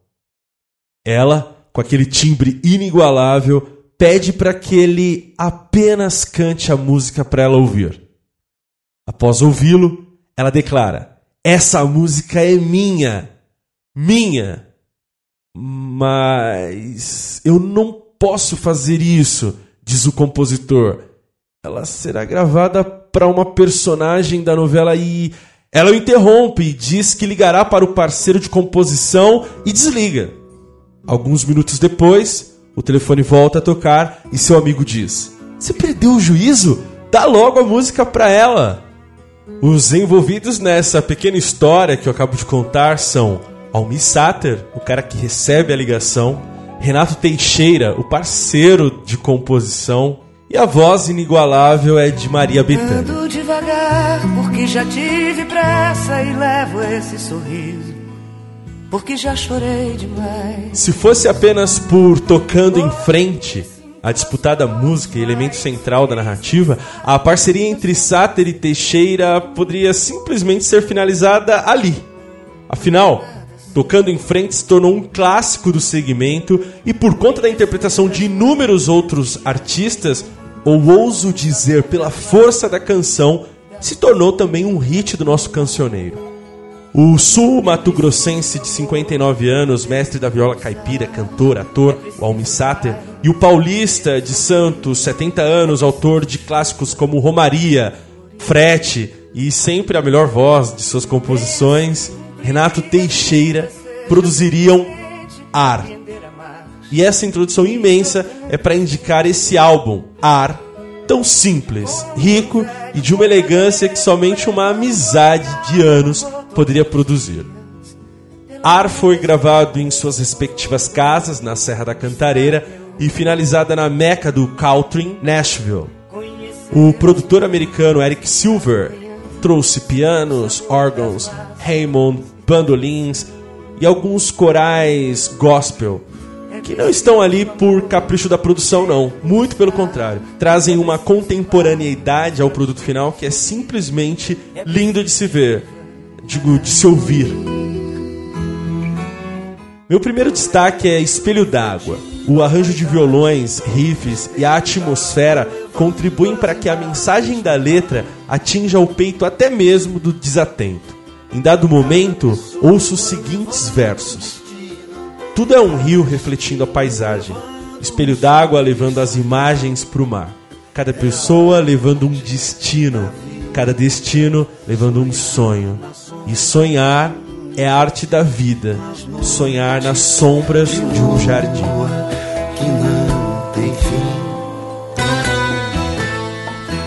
Ela, com aquele timbre inigualável, pede para que ele apenas cante a música para ela ouvir. Após ouvi-lo, ela declara: essa música é minha, minha. Mas eu não posso fazer isso, diz o compositor. Ela será gravada para uma personagem da novela e ela o interrompe e diz que ligará para o parceiro de composição e desliga. Alguns minutos depois, o telefone volta a tocar e seu amigo diz: Você perdeu o juízo? Dá logo a música para ela. Os envolvidos nessa pequena história que eu acabo de contar são Almi Sater, o cara que recebe a ligação, Renato Teixeira, o parceiro de composição, e a voz inigualável é de Maria Bethânia. Ando devagar, porque já tive pressa e levo esse sorriso, porque já chorei demais. Se fosse apenas por tocando em frente, a disputada música elemento central da narrativa, a parceria entre Sáter e Teixeira poderia simplesmente ser finalizada ali. Afinal, Tocando em Frente se tornou um clássico do segmento e por conta da interpretação de inúmeros outros artistas, ou ouso dizer pela força da canção, se tornou também um hit do nosso cancioneiro. O sul-mato-grossense de 59 anos, mestre da viola caipira, cantor, ator, o Almi e o paulista de Santos, 70 anos, autor de clássicos como Romaria, Frete e sempre a melhor voz de suas composições, Renato Teixeira, produziriam Ar. E essa introdução imensa é para indicar esse álbum, Ar, tão simples, rico e de uma elegância que somente uma amizade de anos poderia produzir. Ar foi gravado em suas respectivas casas na Serra da Cantareira e finalizada na meca do country, Nashville. O produtor americano Eric Silver trouxe pianos, órgãos, Hammond, bandolins e alguns corais gospel que não estão ali por capricho da produção, não. Muito pelo contrário. Trazem uma contemporaneidade ao produto final que é simplesmente lindo de se ver. Digo, de se ouvir. Meu primeiro destaque é Espelho d'Água. O arranjo de violões, riffs e a atmosfera contribuem para que a mensagem da letra atinja o peito até mesmo do desatento. Em dado momento, ouço os seguintes versos. Tudo é um rio refletindo a paisagem, espelho d'água levando as imagens para o mar. Cada pessoa levando um destino, cada destino levando um sonho. E sonhar é a arte da vida, sonhar nas sombras de um jardim.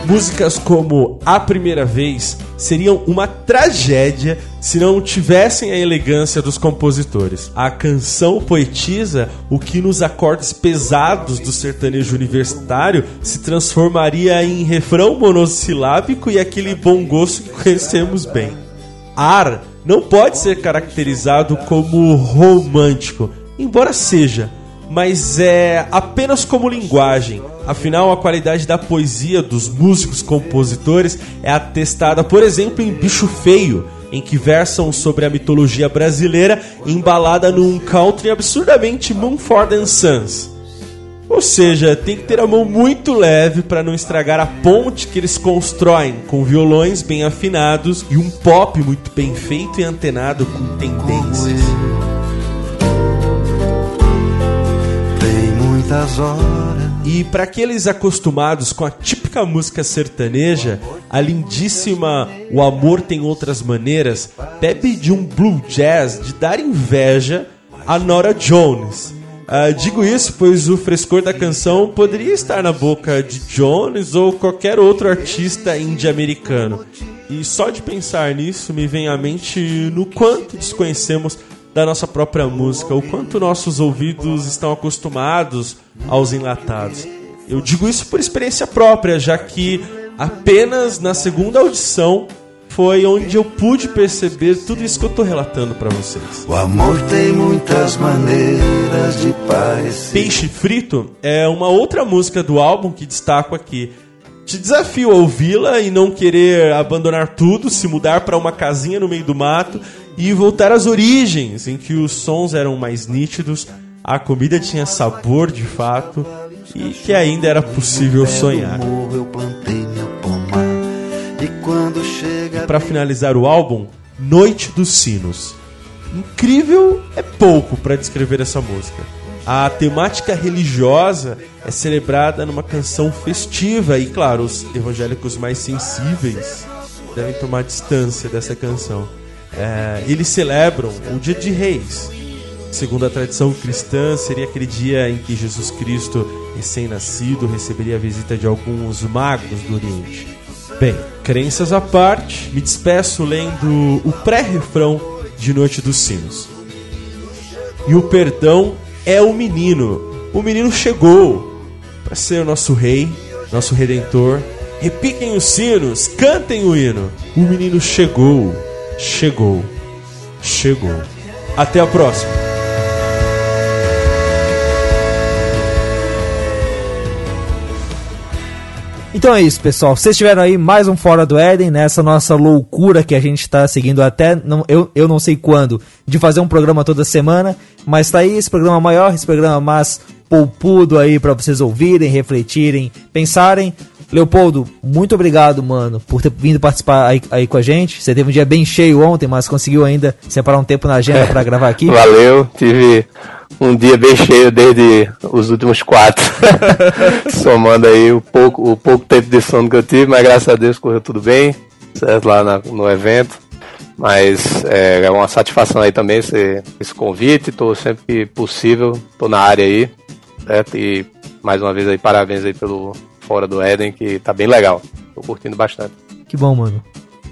Músicas como A Primeira Vez seriam uma tragédia se não tivessem a elegância dos compositores. A canção poetiza o que nos acordes pesados do sertanejo universitário se transformaria em refrão monossilábico e aquele bom gosto que conhecemos bem. Ar não pode ser caracterizado como romântico, embora seja, mas é apenas como linguagem. Afinal, a qualidade da poesia dos músicos compositores é atestada, por exemplo, em Bicho Feio, em que versam sobre a mitologia brasileira embalada num country absurdamente Mumford Sons. Ou seja, tem que ter a mão muito leve para não estragar a ponte que eles constroem com violões bem afinados e um pop muito bem feito e antenado com tendências. muitas horas. E para aqueles acostumados com a típica música sertaneja, a lindíssima O Amor Tem Outras Maneiras bebe de um blue jazz de dar inveja a Nora Jones. Uh, digo isso pois o frescor da canção poderia estar na boca de Jones ou qualquer outro artista indie-americano. E só de pensar nisso me vem à mente no quanto desconhecemos da nossa própria música, o quanto nossos ouvidos estão acostumados aos enlatados. Eu digo isso por experiência própria, já que apenas na segunda audição foi onde eu pude perceber tudo isso que eu estou relatando para vocês. O amor tem muitas maneiras de parecer. Peixe Frito é uma outra música do álbum que destaco aqui. Te desafio a ouvi-la e não querer abandonar tudo, se mudar para uma casinha no meio do mato e voltar às origens, em que os sons eram mais nítidos, a comida tinha sabor de fato e que ainda era possível sonhar. E para finalizar o álbum, Noite dos Sinos. Incrível é pouco para descrever essa música. A temática religiosa é celebrada numa canção festiva e, claro, os evangélicos mais sensíveis devem tomar distância dessa canção. É, eles celebram o Dia de Reis. Segundo a tradição cristã, seria aquele dia em que Jesus Cristo, recém-nascido, receberia a visita de alguns magos do Oriente. Bem, crenças à parte, me despeço lendo o pré-refrão de Noite dos Sinos. E o perdão é o menino. O menino chegou para ser o nosso rei, nosso redentor. Repiquem os sinos, cantem o hino. O menino chegou, chegou, chegou. Até a próxima. Então é isso, pessoal. Vocês tiveram aí mais um Fora do Éden, nessa nossa loucura que a gente está seguindo até, não, eu, eu não sei quando, de fazer um programa toda semana, mas tá aí esse programa maior, esse programa mais poupudo aí para vocês ouvirem, refletirem, pensarem. Leopoldo, muito obrigado, mano, por ter vindo participar aí, aí com a gente. Você teve um dia bem cheio ontem, mas conseguiu ainda separar um tempo na agenda para gravar aqui. Valeu, tive um dia bem cheio desde os últimos quatro. Somando aí o pouco, o pouco tempo de sono que eu tive, mas graças a Deus correu tudo bem, certo? Lá na, no evento. Mas é, é uma satisfação aí também esse, esse convite. Estou sempre que possível, estou na área aí, certo? E mais uma vez aí, parabéns aí pelo Fora do Éden, que tá bem legal. Tô curtindo bastante. Que bom, mano.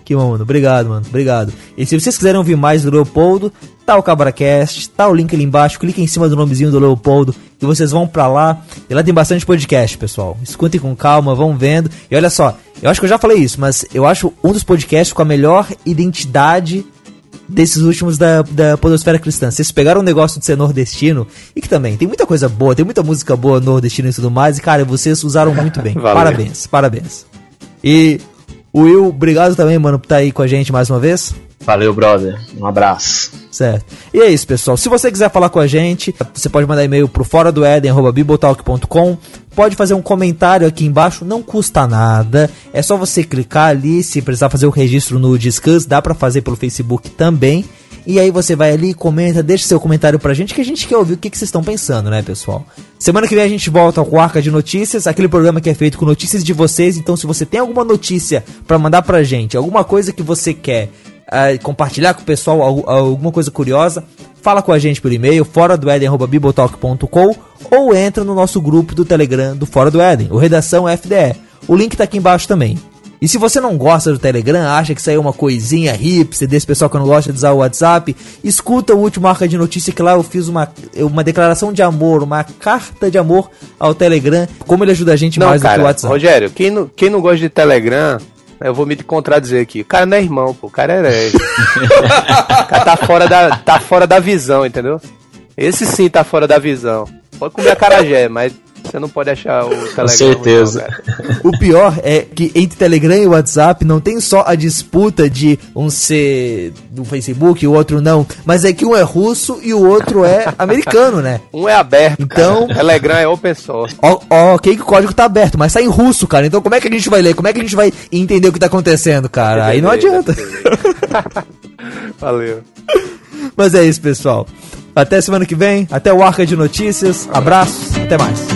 Que bom, mano. Obrigado, mano. Obrigado. E se vocês quiserem ouvir mais do Leopoldo, tá o CabraCast, tá o link ali embaixo. Clique em cima do nomezinho do Leopoldo e vocês vão pra lá. E lá tem bastante podcast, pessoal. Escutem com calma, vão vendo. E olha só, eu acho que eu já falei isso, mas eu acho um dos podcasts com a melhor identidade desses últimos da, da Podosfera Cristã. Vocês pegaram um negócio de ser nordestino e que também tem muita coisa boa, tem muita música boa nordestina e tudo mais. E cara, vocês usaram muito bem. Parabéns, parabéns. E Will, obrigado também, mano, por estar aí com a gente mais uma vez. Valeu, brother. Um abraço. Certo. E é isso, pessoal. Se você quiser falar com a gente, você pode mandar e-mail pro fora do Eden@bibotalk.com. Pode fazer um comentário aqui embaixo, não custa nada. É só você clicar ali, se precisar fazer o registro no Discuss, dá para fazer pelo Facebook também. E aí você vai ali, comenta, deixa seu comentário pra gente, que a gente quer ouvir o que, que vocês estão pensando, né, pessoal? Semana que vem a gente volta com o Arca de Notícias, aquele programa que é feito com notícias de vocês. Então, se você tem alguma notícia para mandar pra gente, alguma coisa que você quer uh, compartilhar com o pessoal, alguma coisa curiosa, fala com a gente por e-mail, fora do eden.bibotalk.com ou entra no nosso grupo do Telegram do Fora do Eden, o Redação FDE. O link tá aqui embaixo também. E se você não gosta do Telegram, acha que aí é uma coisinha hipster desse pessoal que não gosta de usar o WhatsApp, escuta o último Arca de Notícia que lá eu fiz uma, uma declaração de amor, uma carta de amor ao Telegram, como ele ajuda a gente Não, mais do cara, que o WhatsApp. Rogério, quem não, quem não gosta de Telegram, eu vou me contradizer aqui. O cara não é irmão, pô. O cara é herege. o cara tá fora, da, tá fora da visão, entendeu? Esse sim tá fora da visão. Pode comer a carajé, mas você não pode achar o Telegram. certeza. ruim, não. O pior é que entre Telegram e WhatsApp não tem só a disputa de um ser do Facebook e o outro não, mas é que um é russo e o outro é americano, né? Um é aberto, Então- cara. Telegram é open source. Ó, ó, ok que o código tá aberto, mas tá em russo, cara. Então como é que a gente vai ler? Como é que a gente vai entender o que tá acontecendo, cara? Aí não adianta. Valeu. Mas é isso, pessoal. Até semana que vem. Até o Arca de Notícias. Abraços. Até mais.